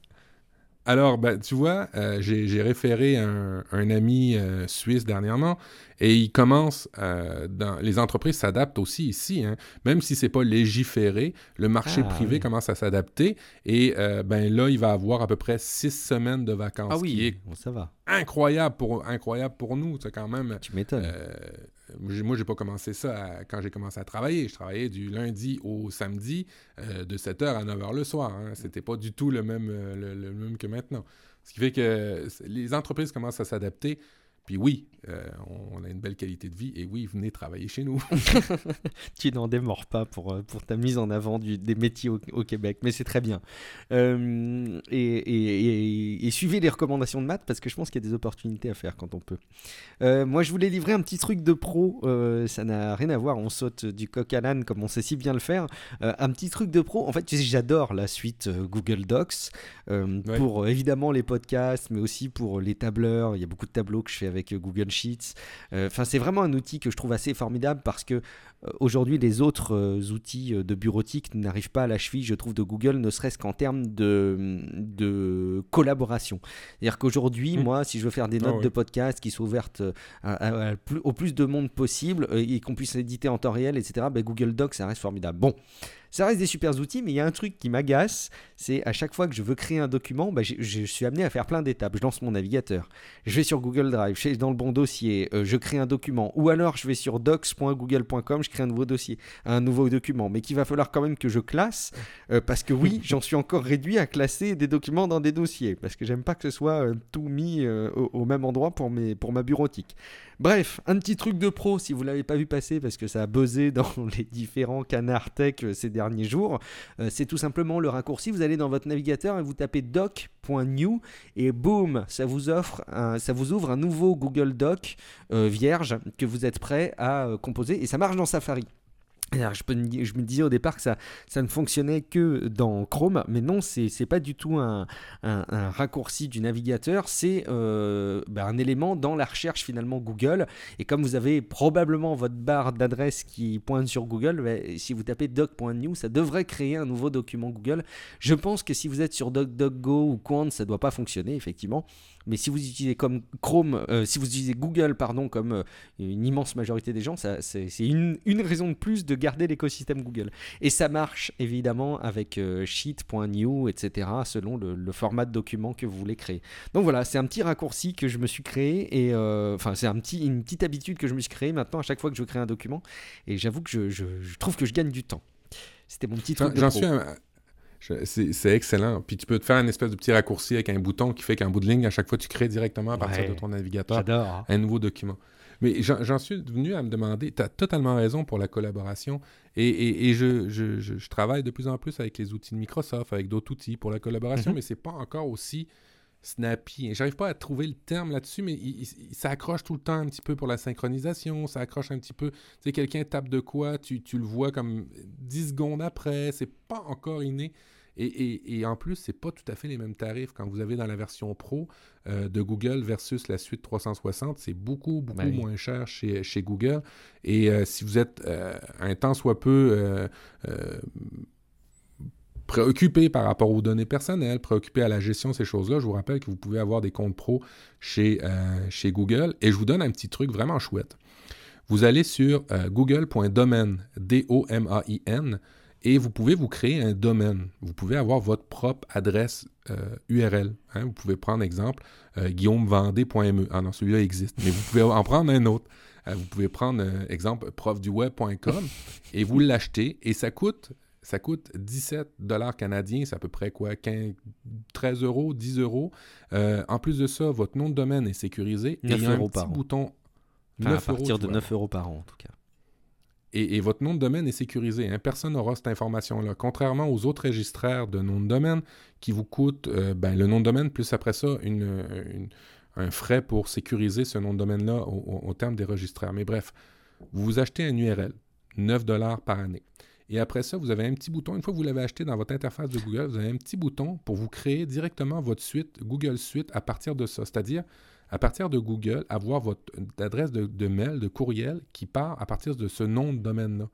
Alors, ben, tu vois, euh, j'ai référé un, un ami euh, suisse dernièrement et il commence, euh, dans, les entreprises s'adaptent aussi ici, hein. même si c'est pas légiféré, le marché ah, privé commence à s'adapter et ben là, il va avoir à peu près six semaines de vacances. Ah oui, ça va. Incroyable pour, incroyable pour nous, c'est quand même. Tu m'étonnes moi, j'ai pas commencé ça quand j'ai commencé à travailler. Je travaillais du lundi au samedi euh, de 7h à 9h le soir. Hein. C'était pas du tout le même, euh, le, même que maintenant. Ce qui fait que les entreprises commencent à s'adapter. Puis oui, euh, on a une belle qualité de vie et oui, venez travailler chez nous. <laughs> <laughs> tu n'en démords pas pour, euh, pour ta mise en avant du, des métiers au, Québec, mais c'est très bien. Euh, et, et, suivez les recommandations de Matt parce que je pense qu'il y a des opportunités à faire quand on peut. moi, je voulais livrer un petit truc de pro, ça n'a rien à voir, on saute du coq à l'âne comme on sait si bien le faire. un petit truc de pro, en fait, j'adore la suite Google Docs pour évidemment les podcasts, mais aussi pour les tableurs. Il y a beaucoup de tableaux que je fais avec Google Sheets. Euh, enfin, c'est vraiment un outil que je trouve assez formidable parce que euh, aujourd'hui, les autres euh, outils de bureautique n'arrivent pas à la cheville, je trouve, de Google, ne serait-ce qu'en termes de, de collaboration. C'est-à-dire qu'aujourd'hui, mmh. moi, si je veux faire des ah notes de podcast qui soient ouvertes au plus de monde possible et qu'on puisse éditer en temps réel, etc., ben, Google Docs, ça reste formidable. Bon. Ça reste des super outils, mais il y a un truc qui m'agace, c'est à chaque fois que je veux créer un document, bah, je, suis amené à faire plein d'étapes. Je lance mon navigateur, je vais sur Google Drive, je vais dans le bon dossier, euh, je crée un document, ou alors je vais sur docs.google.com, je crée un nouveau dossier, un nouveau document, mais qu'il va falloir quand même que je classe, euh, parce que oui, j'en suis encore réduit à classer des documents dans des dossiers, parce que j'aime pas que ce soit euh, tout mis au, au, même endroit pour, mes, pour ma bureautique. Bref, un petit truc de pro si vous l'avez pas vu passer parce que ça a buzzé <laughs> dans les différents canards tech euh, ces derniers jours. Euh, c'est tout simplement le raccourci. Vous allez dans votre navigateur et vous tapez doc.new et boum, ça vous offre, ça vous ouvre un nouveau Google Doc euh, vierge que vous êtes prêt à composer et ça marche dans Safari. Je, me disais au départ que ça, ne fonctionnait que dans Chrome, mais non, c'est n'est pas du tout un, raccourci du navigateur, c'est euh, bah, un élément dans la recherche finalement Google. Et comme vous avez probablement votre barre d'adresse qui pointe sur Google, bah, si vous tapez doc.new, ça devrait créer un nouveau document Google. Je pense que si vous êtes sur DuckDuckGo ou Quant, ça ne doit pas fonctionner effectivement. Mais si vous utilisez comme Chrome, euh, si vous utilisez Google, pardon, comme euh, une immense majorité des gens, c'est une, une, raison de plus de garder l'écosystème Google. Et ça marche évidemment avec euh, sheet.new, etc., selon le, format de document que vous voulez créer. Donc voilà, c'est un petit raccourci que je me suis créé, et enfin, c'est un petit, une petite habitude que je me suis créée maintenant à chaque fois que je crée un document. Et j'avoue que je, je, trouve que je gagne du temps. C'était mon petit truc. J'en suis c'est excellent. Puis tu peux te faire une espèce de petit raccourci avec un bouton qui fait qu'un bout de ligne, à chaque fois, tu crées directement à partir de ton navigateur hein. un nouveau document. Mais j'en suis venu à me demander, tu as totalement raison pour la collaboration. Et, et, je, je, je, travaille de plus en plus avec les outils de Microsoft, avec d'autres outils pour la collaboration, mm-hmm. mais c'est pas encore aussi snappy. J'arrive pas à trouver le terme là-dessus, mais ça accroche tout le temps un petit peu pour la synchronisation, ça accroche un petit peu. Tu sais, quelqu'un tape de quoi, tu, tu, le vois comme 10 secondes après, c'est pas encore inné. Et, en plus, c'est pas tout à fait les mêmes tarifs. Quand vous avez dans la version pro euh, de Google versus la suite 360, c'est beaucoup, beaucoup ben moins cher chez, chez Google. Et euh, si vous êtes euh, un temps soit peu préoccupé par rapport aux données personnelles, préoccupé à la gestion de ces choses-là, je vous rappelle que vous pouvez avoir des comptes pro chez, chez Google. Et je vous donne un petit truc vraiment chouette. Vous allez sur google.domain, D-O-M-A-I-N, et vous pouvez vous créer un domaine. Vous pouvez avoir votre propre adresse URL. Euh, hein. Vous pouvez prendre exemple euh, guillaumevendée.me. Ah non, celui-là existe, mais vous pouvez en prendre un autre. Euh, vous pouvez prendre exemple profduweb.com et vous l'achetez et ça coûte ça coûte 17 dollars canadiens, c'est à peu près quoi 13 euros, 10 euros. en plus de ça, votre nom de domaine est sécurisé. et il y a un petit bouton. à partir de 9 euros par an en tout cas et, votre nom de domaine est sécurisé. Hein. Personne n'aura cette information-là. Contrairement aux autres registraires de nom de domaine qui vous coûtent euh, ben, le nom de domaine, plus après ça, un frais pour sécuriser ce nom de domaine-là au, terme des registraires. Mais bref, vous vous achetez un URL, 9 dollars par année. Et après ça, vous avez un petit bouton. Une fois que vous l'avez acheté dans votre interface de Google, vous avez un petit bouton pour vous créer directement votre suite, Google Suite, à partir de ça. C'est-à-dire, à partir de Google, avoir votre adresse de, mail, de courriel qui part à partir de ce nom de domaine-là.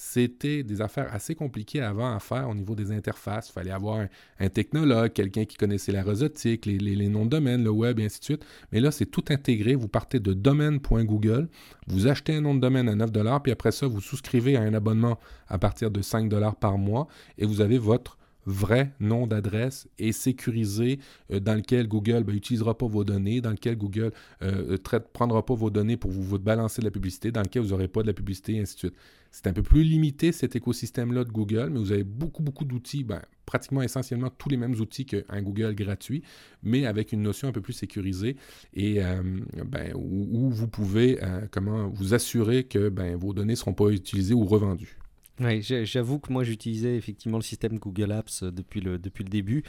C'était des affaires assez compliquées avant à faire au niveau des interfaces. Il fallait avoir un, technologue, quelqu'un qui connaissait la rosotique, les, noms de domaine, le web, et ainsi de suite. Mais là, c'est tout intégré. Vous partez de domaine.google, vous achetez un nom de domaine à 9 puis après ça, vous souscrivez à un abonnement à partir de 5 par mois et vous avez votre vrai nom d'adresse et sécurisé euh, dans lequel Google n'utilisera ben, pas vos données, dans lequel Google ne euh, prendra pas vos données pour vous, balancer de la publicité, dans lequel vous n'aurez pas de la publicité, et ainsi de suite. C'est un peu plus limité cet écosystème-là de Google, mais vous avez beaucoup, beaucoup d'outils, ben, pratiquement essentiellement tous les mêmes outils qu'un Google gratuit, mais avec une notion un peu plus sécurisée et euh, ben, où, vous pouvez comment vous assurer que vos données ne seront pas utilisées ou revendues. Oui, j'avoue que moi j'utilisais effectivement le système Google Apps euh, depuis le début.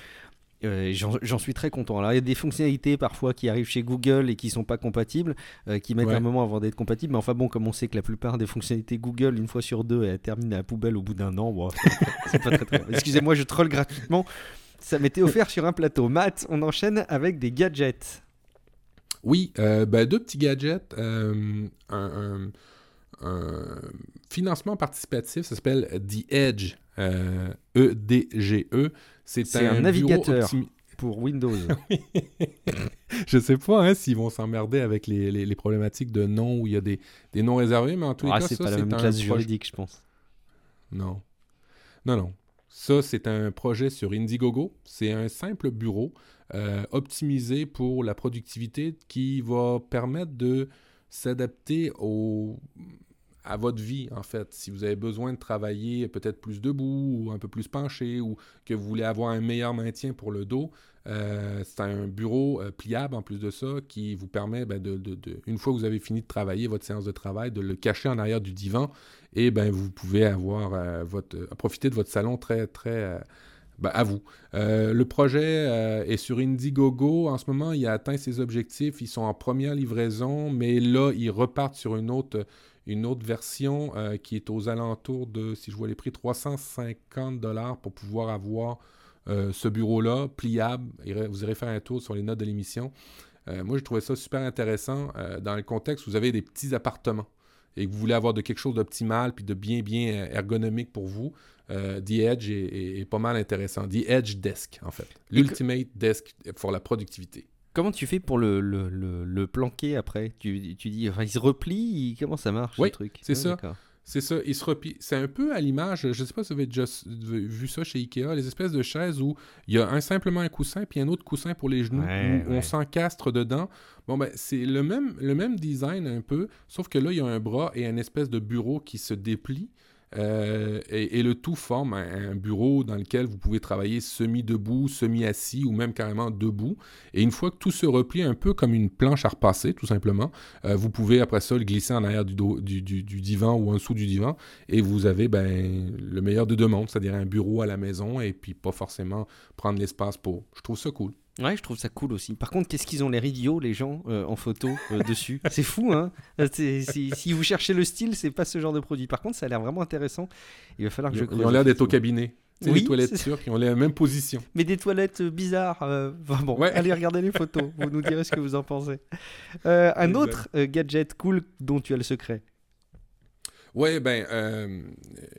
Euh, J'en suis très content. Alors il y a des fonctionnalités parfois qui arrivent chez Google et qui sont pas compatibles, euh, qui mettent un moment avant d'être compatibles. Mais enfin bon, comme on sait que la plupart des fonctionnalités Google, une fois sur deux, elles terminent à la poubelle au bout d'un an. Bon, c'est pas très très. Excusez-moi, je troll gratuitement. Ça m'était offert sur un plateau. Matt, on enchaîne avec des gadgets. Oui, euh, ben, deux petits gadgets. un, un un financement participatif, ça s'appelle The Edge, E-D-G-E. Euh, e c'est un, navigateur pour Windows. <laughs> je sais pas hein, s'ils vont s'emmerder avec les, les, problématiques de noms où il y a des, des noms réservés, mais en les ah, cas, c'est pas la même classe juridique, je pense. Non. Non, non. Ça, c'est un projet sur Indiegogo. C'est un simple bureau euh, optimisé pour la productivité qui va permettre de s'adapter aux à votre vie, en fait. Si vous avez besoin de travailler peut-être plus debout ou un peu plus penché ou que vous voulez avoir un meilleur maintien pour le dos, euh, c'est un bureau euh, pliable en plus de ça qui vous permet, ben, de, une fois que vous avez fini de travailler votre séance de travail, de le cacher en arrière du divan et ben, vous pouvez avoir euh, votre, profiter de votre salon très, très ben, à vous. le projet est sur Indiegogo. En ce moment, il a atteint ses objectifs. Ils sont en première livraison, mais là, ils repartent sur une autre une autre version euh, qui est aux alentours de, si je vois les prix, 350 dollars pour pouvoir avoir euh, ce bureau-là, pliable. Vous irez faire un tour sur les notes de l'émission. Euh, moi, j'ai trouvé ça super intéressant dans le contexte où vous avez des petits appartements et que vous voulez avoir de quelque chose d'optimal puis de bien, bien ergonomique pour vous. The Edge est, est, pas mal intéressant. The Edge Desk, en fait. L'Ultimate Desk pour la productivité. Comment tu fais pour le, le, le, planquer après? Tu, tu, dis, enfin, il se replie, comment ça marche oui, ce truc? C'est ça. C'est ça, il se replie. C'est un peu à l'image, je ne sais pas si vous avez déjà vu ça chez Ikea, les espèces de chaises où il y a un, simplement un coussin puis un autre coussin pour les genoux où on s'encastre dedans. Bon, ben, c'est le même, le même design un peu, sauf que là, il y a un bras et une espèce de bureau qui se déplie. Euh, et, le tout forme un, bureau dans lequel vous pouvez travailler semi-debout, semi-assis ou même carrément debout. Et une fois que tout se replie un peu comme une planche à repasser, tout simplement, euh, vous pouvez après ça le glisser en arrière du, du, divan ou en dessous du divan et vous avez ben, le meilleur de deux mondes, c'est-à-dire un bureau à la maison et puis pas forcément prendre l'espace pour. Je trouve ça cool. Ouais, je trouve ça cool aussi. Par contre, qu'est-ce qu'ils ont l'air idiots, les gens, euh, en photo euh, dessus <laughs> C'est fou, hein Si vous cherchez le style, c'est pas ce genre de produit. Par contre, ça a l'air vraiment intéressant. Il va falloir que je Ils ont l'air d'être au cabinet. C'est oui, les toilettes turques qui ont la même position. Mais des toilettes bizarres. <laughs> bon, allez regarder les photos. vous nous direz ce que vous en pensez. un autre gadget cool dont tu as le secret. Oui, ben, euh,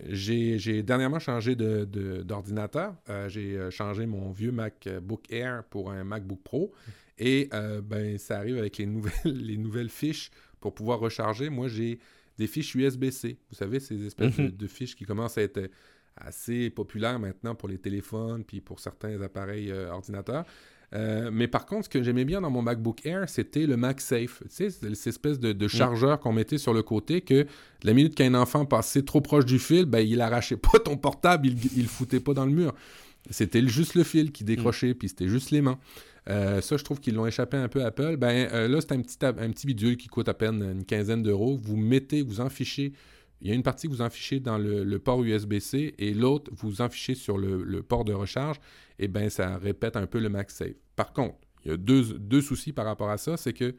j'ai dernièrement changé d'ordinateur. De, euh, j'ai euh, changé mon vieux MacBook Air pour un MacBook Pro. Et ben, ça arrive avec les nouvelles, <laughs> les nouvelles fiches pour pouvoir recharger. Moi, j'ai des fiches USB-C. Vous savez, ces espèces de, mhm. de, fiches qui commencent à être assez populaires maintenant pour les téléphones puis pour certains appareils ordinateurs. Euh, mais par contre, ce que j'aimais bien dans mon MacBook Air, c'était le MagSafe. Tu sais, cette espèce de, mm. chargeur qu'on mettait sur le côté que la minute qu'un enfant passait trop proche du fil, ben, il arrachait pas ton portable, il, il foutait pas dans le mur. C'était juste le fil qui décrochait, puis c'était juste les mains. Euh, ça, je trouve qu'ils l'ont échappé un peu à Apple. Ben, euh, là, c'est un petit, un petit bidule qui coûte à peine une quinzaine d'euros. Vous mettez, vous en fichez il y a une partie que vous enfichez dans le, port USB-C et l'autre, vous enfichez sur le, port de recharge. Et eh bien, ça répète un peu le MagSafe. Par contre, il y a deux, soucis par rapport à ça. C'est que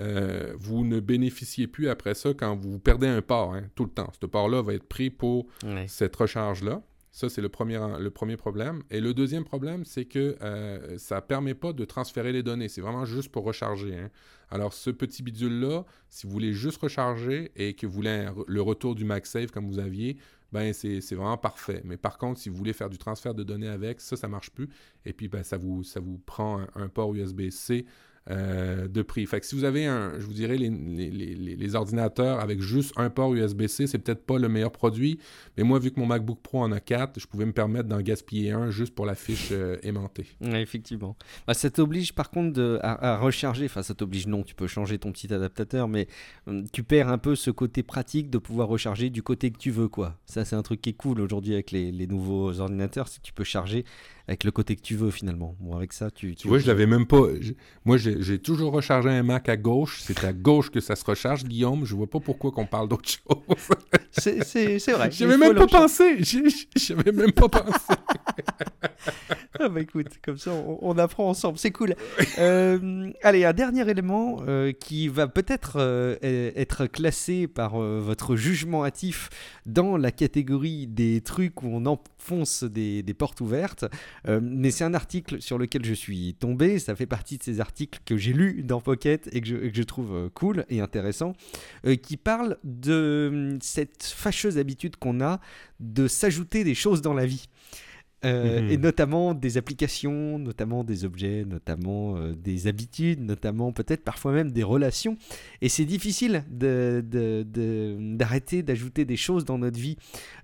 euh, vous ne bénéficiez plus après ça quand vous perdez un port hein, tout le temps. Ce port-là va être pris pour cette recharge-là. Ça, c'est le premier, le premier problème. Et le deuxième problème, c'est que euh, ça ne permet pas de transférer les données. C'est vraiment juste pour recharger. Hein. Alors, ce petit bidule-là, si vous voulez juste recharger et que vous voulez le retour du MagSafe comme vous aviez, ben c'est vraiment parfait. Mais par contre, si vous voulez faire du transfert de données avec, ça, ça ne marche plus. Et puis, ben, ça, vous, ça vous prend un port USB-C euh, de prix. Fait que si vous avez un, je vous dirais, les, les, ordinateurs avec juste un port USB-C, c'est peut-être pas le meilleur produit. Mais moi, vu que mon MacBook Pro en a quatre, je pouvais me permettre d'en gaspiller un juste pour la fiche euh, aimantée. effectivement. Bah, ça t'oblige par contre de, à, recharger. Enfin, ça t'oblige non, tu peux changer ton petit adaptateur, mais hum, tu perds un peu ce côté pratique de pouvoir recharger du côté que tu veux, quoi. Ça, c'est un truc qui est cool aujourd'hui avec les, nouveaux ordinateurs, c'est que tu peux charger avec le côté que tu veux finalement. Bon, avec ça, tu. Tu vois, je l'avais même pas. Moi, j'ai toujours rechargé un Mac à gauche. C'est à gauche que ça se recharge, Guillaume. Je vois pas pourquoi qu'on parle d'autre chose. <laughs> c'est vrai. J'avais même, pas pensé. J'avais même pas pensé. ah bah écoute, comme ça, on, apprend ensemble. C'est cool. Euh, allez, un dernier élément euh, qui va peut-être euh, être classé par votre jugement hâtif dans la catégorie des trucs où on enfonce des, des portes ouvertes. mais c'est un article sur lequel je suis tombé. Ça fait partie de ces articles que j'ai lus dans Pocket et que je, que je trouve cool et intéressant, qui parle de cette fâcheuse habitude qu'on a de s'ajouter des choses dans la vie. Euh, mhm. Et notamment des applications, notamment des objets, notamment euh, des habitudes, notamment peut-être parfois même des relations. Et c'est difficile d'arrêter d'ajouter des choses dans notre vie.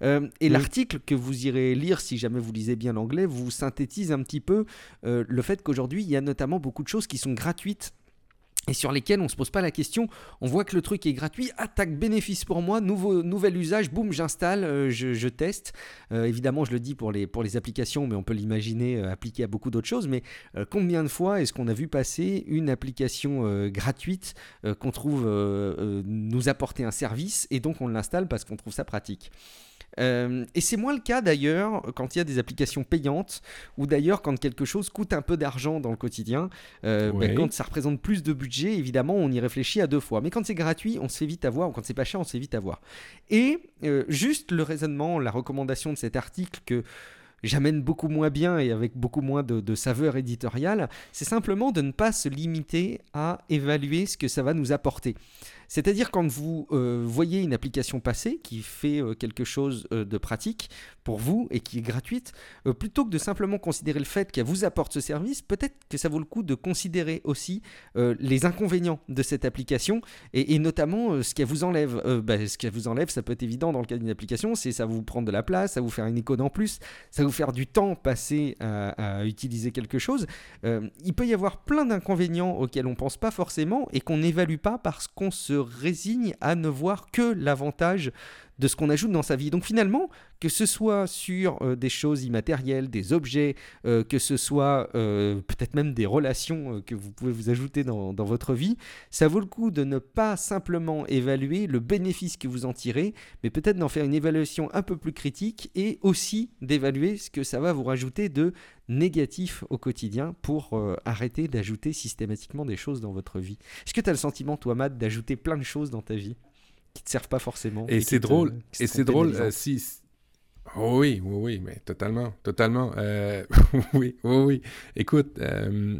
Euh, et l'article que vous irez lire, si jamais vous lisez bien l'anglais, vous synthétise un petit peu le fait qu'aujourd'hui, il y a notamment beaucoup de choses qui sont gratuites et sur lesquels on ne se pose pas la question. On voit que le truc est gratuit, attaque bénéfice pour moi, nouveau, nouvel usage, boum, j'installe, euh, je, teste. Euh, évidemment, je le dis pour les, pour les applications, mais on peut l'imaginer euh, appliqué à beaucoup d'autres choses. Mais combien de fois est-ce qu'on a vu passer une application gratuite qu'on trouve nous apporter un service et donc on l'installe parce qu'on trouve ça pratique? Euh, et c'est moins le cas d'ailleurs quand il y a des applications payantes ou d'ailleurs quand quelque chose coûte un peu d'argent dans le quotidien. Euh, ben, quand ça représente plus de budget, évidemment, on y réfléchit à deux fois. Mais quand c'est gratuit, on se fait vite avoir, ou quand c'est pas cher, on se fait vite avoir. Et euh, juste le raisonnement, la recommandation de cet article que j'amène beaucoup moins bien et avec beaucoup moins de, de saveur éditoriale, c'est simplement de ne pas se limiter à évaluer ce que ça va nous apporter. C'est-à-dire quand vous euh, voyez une application passer qui fait euh, quelque chose euh, de pratique pour vous et qui est gratuite, plutôt que de simplement considérer le fait qu'elle vous apporte ce service, peut-être que ça vaut le coup de considérer aussi les inconvénients de cette application et, notamment ce qu'elle vous enlève. Bah, ce qu'elle vous enlève, ça peut être évident dans le cas d'une application, c'est ça vous prendre de la place, ça vous faire une icône en plus, ça vous faire du temps passé à, à utiliser quelque chose. il peut y avoir plein d'inconvénients auxquels on ne pense pas forcément et qu'on n'évalue pas parce qu'on se résigne à ne voir que l'avantage de ce qu'on ajoute dans sa vie. Donc finalement, que ce soit sur euh, des choses immatérielles, des objets, euh, que ce soit euh, peut-être même des relations que vous pouvez vous ajouter dans, dans, votre vie, ça vaut le coup de ne pas simplement évaluer le bénéfice que vous en tirez, mais peut-être d'en faire une évaluation un peu plus critique et aussi d'évaluer ce que ça va vous rajouter de négatif au quotidien pour arrêter d'ajouter systématiquement des choses dans votre vie. Est-ce que tu as le sentiment, toi, Matt, d'ajouter plein de choses dans ta vie? Qui te servent pas forcément. Et, c'est drôle. Et c'est drôle euh, si. Oh oui, oui, oui, mais totalement, totalement. Euh, <laughs> oui, oui, oui. Écoute, euh,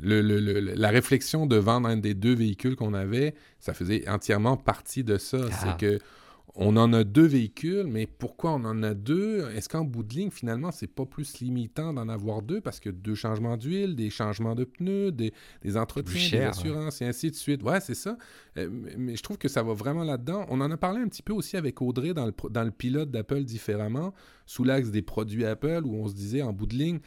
le, le, la réflexion de vendre un des deux véhicules qu'on avait, ça faisait entièrement partie de ça. C'est ah. que on en a deux véhicules, mais pourquoi on en a deux? Est-ce qu'en bout de ligne, finalement, c'est pas plus limitant d'en avoir deux? Parce que deux changements d'huile, des changements de pneus, des, des entretiens, des assurances et ainsi de suite. Ouais, c'est ça. Euh, mais je trouve que ça va vraiment là-dedans. On en a parlé un petit peu aussi avec Audrey dans le, dans le pilote d'Apple différemment, sous l'axe des produits Apple, où on se disait en bout de ligne,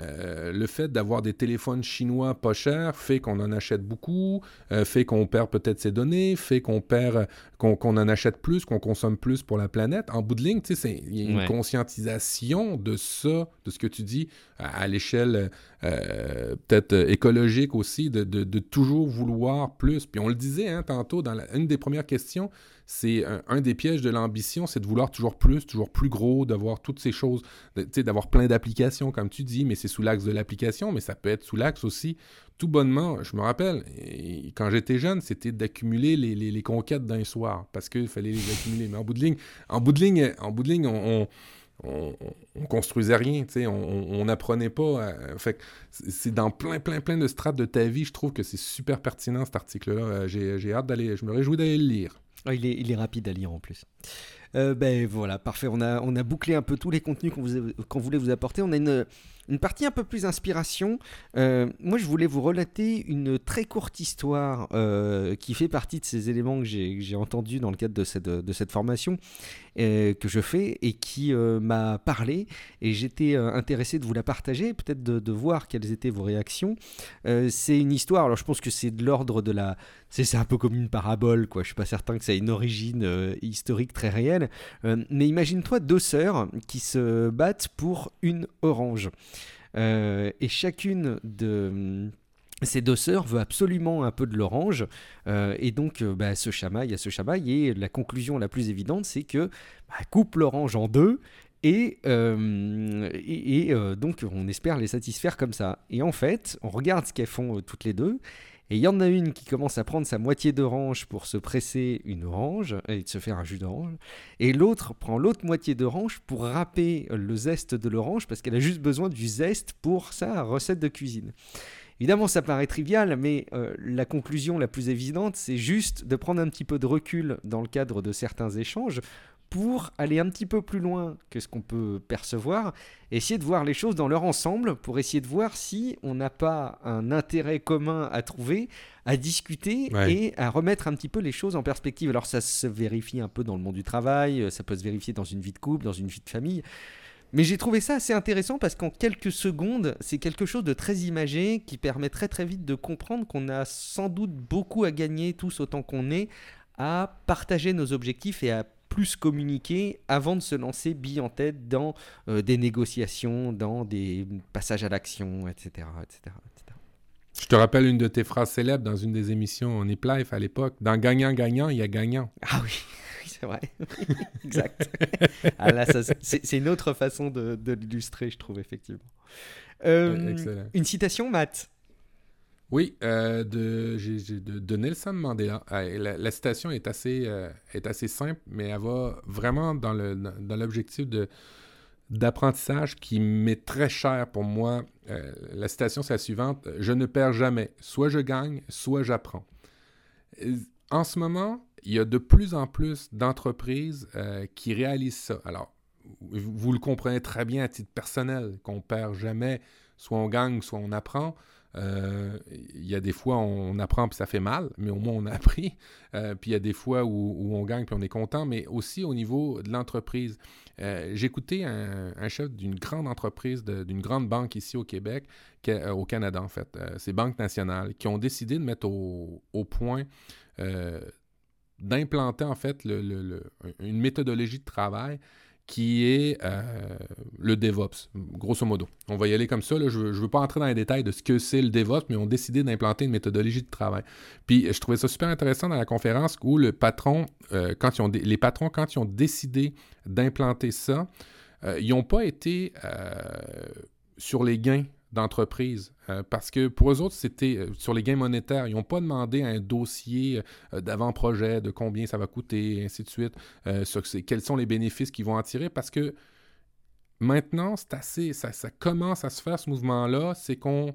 euh, le fait d'avoir des téléphones chinois pas chers fait qu'on en achète beaucoup, euh, fait qu'on perd peut-être ses données, fait qu'on perd, qu'on en achète plus, qu'on consomme plus pour la planète. En bout de ligne, il y a une conscientisation de ça, de ce que tu dis, à, l'échelle euh, peut-être écologique aussi, de, de, toujours vouloir plus. Puis on le disait hein, tantôt dans une des premières questions, c'est un, des pièges de l'ambition, c'est de vouloir toujours plus, toujours plus gros, d'avoir toutes ces choses, d'avoir plein d'applications, comme tu dis, mais c'est sous l'axe de l'application, mais ça peut être sous l'axe aussi, tout bonnement, je me rappelle, quand j'étais jeune, c'était d'accumuler les, conquêtes d'un soir, parce qu'il fallait les accumuler. Mais en bout de ligne, en bout de ligne, en ligne on, on on, construisait rien, on n'apprenait pas. fait c'est dans plein, plein, plein de strates de ta vie. Je trouve que c'est super pertinent cet article-là. Euh, j'ai hâte d'aller, je me réjouis d'aller le lire. Ah, il, est, rapide à lire en plus. Euh, ben voilà, parfait. On a, on a bouclé un peu tous les contenus qu'on voulait vous apporter. On a une, une partie un peu plus inspiration. Euh, moi, je voulais vous relater une très courte histoire euh, qui fait partie de ces éléments que j'ai entendus dans le cadre de cette, formation euh, que je fais et qui m'a parlé. Et j'étais intéressé de vous la partager, peut-être de, de, voir quelles étaient vos réactions. c'est une histoire, alors je pense que c'est de l'ordre de la... C'est un peu comme une parabole, quoi. Je suis pas certain que ça ait une origine historique très réelle. mais imagine-toi deux sœurs qui se battent pour une orange. Euh, et chacune de mm, ces deux sœurs veut absolument un peu de l'orange, euh, et donc euh, bah, ce chamaille à ce chamaille, et la conclusion la plus évidente, c'est que bah, coupe l'orange en deux, et, et, donc on espère les satisfaire comme ça. Et en fait, on regarde ce qu'elles font toutes les deux, et il y en a une qui commence à prendre sa moitié d'orange pour se presser une orange et de se faire un jus d'orange. Et l'autre prend l'autre moitié d'orange pour râper le zeste de l'orange parce qu'elle a juste besoin du zeste pour sa recette de cuisine. Évidemment, ça paraît trivial, mais euh, la conclusion la plus évidente, c'est juste de prendre un petit peu de recul dans le cadre de certains échanges pour aller un petit peu plus loin que ce qu'on peut percevoir, essayer de voir les choses dans leur ensemble, pour essayer de voir si on n'a pas un intérêt commun à trouver, à discuter et à remettre un petit peu les choses en perspective. Alors ça se vérifie un peu dans le monde du travail, euh, ça peut se vérifier dans une vie de couple, dans une vie de famille. Mais j'ai trouvé ça assez intéressant parce qu'en quelques secondes, c'est quelque chose de très imagé qui permet très très vite de comprendre qu'on a sans doute beaucoup à gagner tous autant qu'on est à partager nos objectifs et à plus communiquer avant de se lancer bille en tête dans euh, des négociations, dans des passages à l'action, etc., etc., Je te rappelle une de tes phrases célèbres dans une des émissions en Nip Life à l'époque. Dans gagnant-gagnant, il y a gagnant. Ah oui, <laughs> c'est vrai. <laughs> exact. ah c'est une autre façon de, l'illustrer, je trouve, effectivement. Euh, une citation, Matt? Oui, euh, de, de, Nelson Mandela. Ah, la, citation est assez, euh, est assez simple, mais elle va vraiment dans l'objectif dans de d'apprentissage qui m'est très cher pour moi. Euh, la citation, c'est la suivante. Je ne perds jamais. Soit je gagne, soit j'apprends. En ce moment, il y a de plus en plus d'entreprises qui réalisent ça. Alors, vous le comprenez très bien à titre personnel, qu'on perd jamais. Soit on gagne, soit on apprend. Euh, il y a des fois, on, apprend puis ça fait mal, mais au moins on a <laughs> appris. Euh, puis il y a des fois où, on gagne puis on est content, mais aussi au niveau de l'entreprise. Euh, j'ai écouté un, chef d'une grande entreprise, d'une grande banque ici au Québec, au Canada en fait, ces banques nationales, qui ont décidé de mettre au, point d'implanter en fait une méthodologie de travail qui est euh, le DevOps, grosso modo. On va y aller comme ça. Je ne veux, pas entrer dans les détails de ce que c'est le DevOps, mais on a décidé d'implanter une méthodologie de travail. Puis je trouvais ça super intéressant dans la conférence où euh, les patrons, quand ils ont décidé d'implanter ça, euh, ils n'ont pas été sur les gains d'entreprise. Euh, parce que pour eux autres, c'était euh, sur les gains monétaires. Ils n'ont pas demandé un dossier euh, d'avant-projet, de combien ça va coûter, et ainsi de suite, sur quels sont les bénéfices qu'ils vont en tirer. Parce que maintenant, c'est assez. Ça, commence à se faire ce mouvement-là. C'est qu'on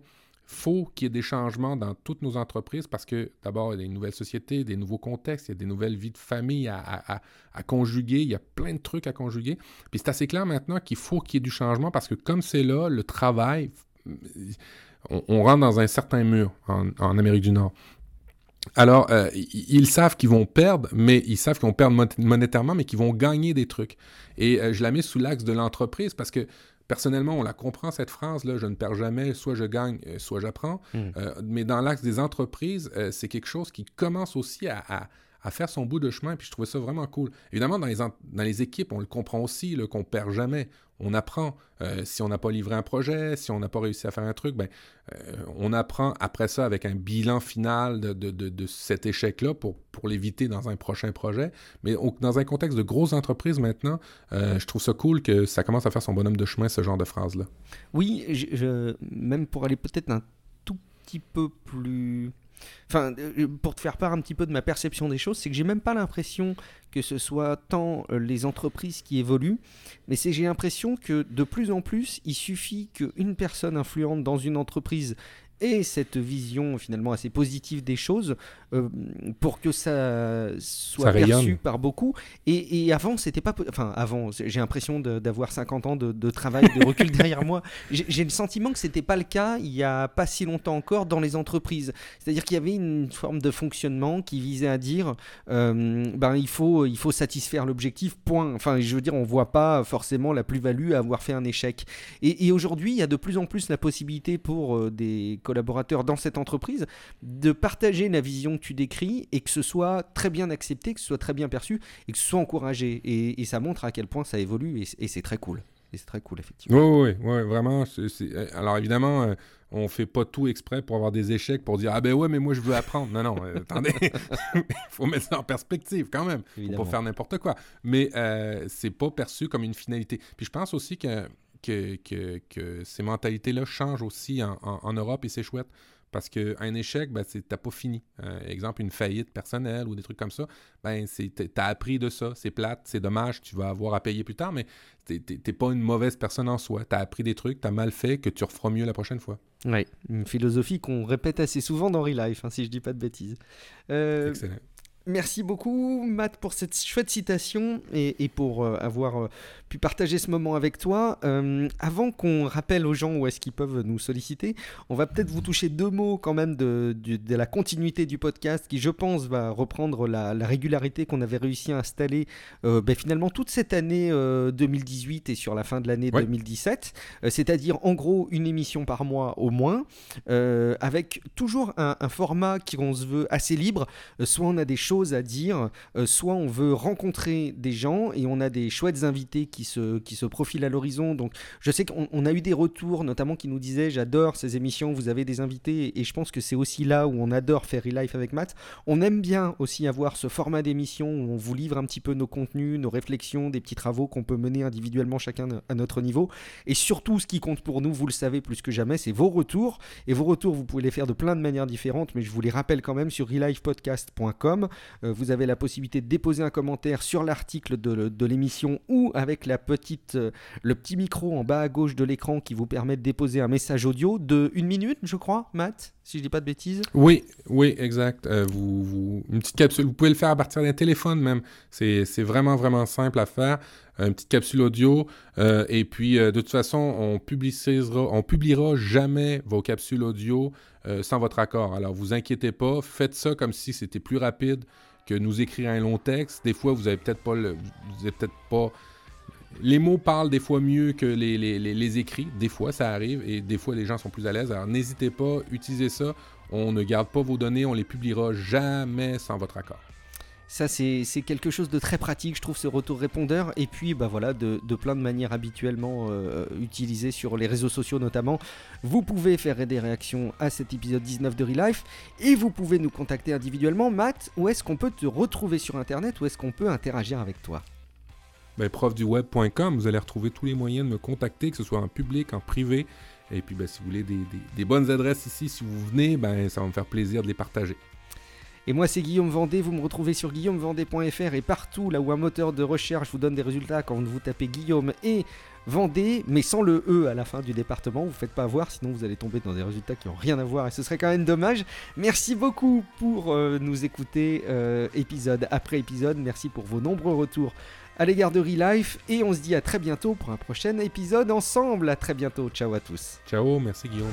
faut qu'il y ait des changements dans toutes nos entreprises parce que d'abord, il y a des nouvelles sociétés, des nouveaux contextes, il y a des nouvelles vies de famille à, à conjuguer, il y a plein de trucs à conjuguer. Puis c'est assez clair maintenant qu'il faut qu'il y ait du changement parce que comme c'est là, le travail on, rentre dans un certain mur en, Amérique du Nord. Alors, euh, ils savent qu'ils vont perdre, mais ils savent qu'ils vont perdre monétairement, mais qu'ils vont gagner des trucs. Et euh, je la mets sous l'axe de l'entreprise parce que personnellement, on la comprend cette phrase-là, je ne perds jamais, soit je gagne, euh, soit j'apprends. Hmm. mais dans l'axe des entreprises, c'est quelque chose qui commence aussi à, faire son bout de chemin, puis je trouvais ça vraiment cool. Évidemment, dans les, dans les équipes, on le comprend aussi, qu'on ne perd jamais on apprend. Euh, si on n'a pas livré un projet, si on n'a pas réussi à faire un truc, ben, euh, on apprend après ça avec un bilan final de, cet échec-là pour, pour l'éviter dans un prochain projet. Mais dans un contexte de grosse entreprise maintenant, euh, je trouve ça cool que ça commence à faire son bonhomme de chemin, ce genre de phrase-là. Oui, même pour aller peut-être un tout petit peu plus Enfin, euh, pour te faire part un petit peu de ma perception des choses, c'est que j'ai même pas l'impression que ce soit tant euh, les entreprises qui évoluent, mais c'est j'ai l'impression que de plus en plus, il suffit qu'une personne influente dans une entreprise et cette vision finalement assez positive des choses euh, pour que ça soit perçu par beaucoup. Et, avant, c'était pas. Enfin, avant, j'ai l'impression d'avoir 50 ans de, travail, de recul <laughs> derrière moi. J'ai le sentiment que c'était pas le cas il y a pas si longtemps encore dans les entreprises. C'est-à-dire qu'il y avait une forme de fonctionnement qui visait à dire euh, ben, il, faut, il faut satisfaire l'objectif, point. Enfin, je veux dire, on voit pas forcément la plus-value à avoir fait un échec. Et, aujourd'hui, il y a de plus en plus la possibilité pour euh, des collaborateurs dans cette entreprise de partager la vision que tu décris et que ce soit très bien accepté, que ce soit très bien perçu et que ce soit encouragé. Et, ça montre à quel point ça évolue et, c'est très cool. Et c'est très cool, effectivement. Oui, oui, oui, vraiment. Euh, alors, évidemment, on euh, on fait pas tout exprès pour avoir des échecs, pour dire Ah ben ouais, mais moi, je veux apprendre. Non, non, euh, <laughs> attendez. Il faut mettre ça en perspective quand même. Il faut pas faire n'importe quoi. Mais c'est pas perçu comme une finalité. Puis je pense aussi que que, que, ces mentalités-là changent aussi en, Europe et c'est chouette. Parce qu'un échec, ben, t'as pas fini. Euh, exemple, une faillite personnelle ou des trucs comme ça, ben, t'as appris de ça. C'est plate, c'est dommage, tu vas avoir à payer plus tard, mais t'es pas une mauvaise personne en soi. T'as appris des trucs, t'as mal fait, que tu referas mieux la prochaine fois. Oui, une philosophie qu'on répète assez souvent dans Real Life, hein, si je dis pas de bêtises. Euh, Excellent. Merci beaucoup, Matt, pour cette chouette citation et, pour euh, avoir euh, pu partager ce moment avec toi. Euh, avant qu'on rappelle aux gens où est-ce qu'ils peuvent nous solliciter, on va peut-être vous toucher deux mots quand même de, la continuité du podcast qui, je pense, va reprendre la, régularité qu'on avait réussi à installer ben, finalement toute cette année 2018 et sur la fin de l'année 2017. C'est-à-dire, en gros, une émission par mois au moins, avec toujours un, un format qui, on se veut, assez libre. soit on a des choses à dire, euh, soit on veut rencontrer des gens et on a des chouettes invités qui se, qui se profilent à l'horizon. Donc je sais qu'on a eu des retours, notamment qui nous disaient j'adore ces émissions, vous avez des invités et je pense que c'est aussi là où on adore faire e-life avec Matt. On aime bien aussi avoir ce format d'émission où on vous livre un petit peu nos contenus, nos réflexions, des petits travaux qu'on peut mener individuellement chacun à notre niveau. Et surtout, ce qui compte pour nous, vous le savez plus que jamais, c'est vos retours. Et vos retours, vous pouvez les faire de plein de manières différentes, mais je vous les rappelle quand même sur relifepodcast.com. Euh, vous avez la possibilité de déposer un commentaire sur l'article de, l'émission ou avec la petite, euh, le petit micro en bas à gauche de l'écran qui vous permet de déposer un message audio de une minute, je crois, Matt si je dis pas de bêtises. Oui, oui, exact. Euh, vous, une petite capsule, vous pouvez le faire à partir d'un téléphone même. C'est vraiment, vraiment simple à faire. Une petite capsule audio. et puis, de toute façon, on publicisera, on publiera jamais vos capsules audio sans votre accord. Alors, vous inquiétez pas. Faites ça comme si c'était plus rapide que nous écrire un long texte. Des fois, vous avez peut-être pas vous avez peut-être pas les mots parlent des fois mieux que les, les, écrits. Des fois, ça arrive et des fois, les gens sont plus à l'aise. Alors, n'hésitez pas, utilisez ça. On ne garde pas vos données, on les publiera jamais sans votre accord. Ça, c'est quelque chose de très pratique, je trouve, ce retour répondeur. Et puis, bah voilà, de, plein de manières habituellement euh, utilisées sur les réseaux sociaux notamment. Vous pouvez faire des réactions à cet épisode 19 de Relife. Et vous pouvez nous contacter individuellement. Matt, où est-ce qu'on peut te retrouver sur Internet? Où est-ce qu'on peut interagir avec toi? Ben, profduweb.com, vous allez retrouver tous les moyens de me contacter, que ce soit en public, en privé. Et puis, ben, si vous voulez des, des, bonnes adresses ici, si vous venez, ben, ça va me faire plaisir de les partager. Et moi, c'est Guillaume Vendée. Vous me retrouvez sur guillaumevendée.fr et partout là où un moteur de recherche vous donne des résultats quand vous tapez Guillaume et Vendée, mais sans le E à la fin du département. Vous ne faites pas voir, sinon vous allez tomber dans des résultats qui n'ont rien à voir et ce serait quand même dommage. Merci beaucoup pour euh, nous écouter euh, épisode après épisode. Merci pour vos nombreux retours à l'égard de Relife et on se dit à très bientôt pour un prochain épisode ensemble. À très bientôt. Ciao à tous. Ciao, merci Guillaume.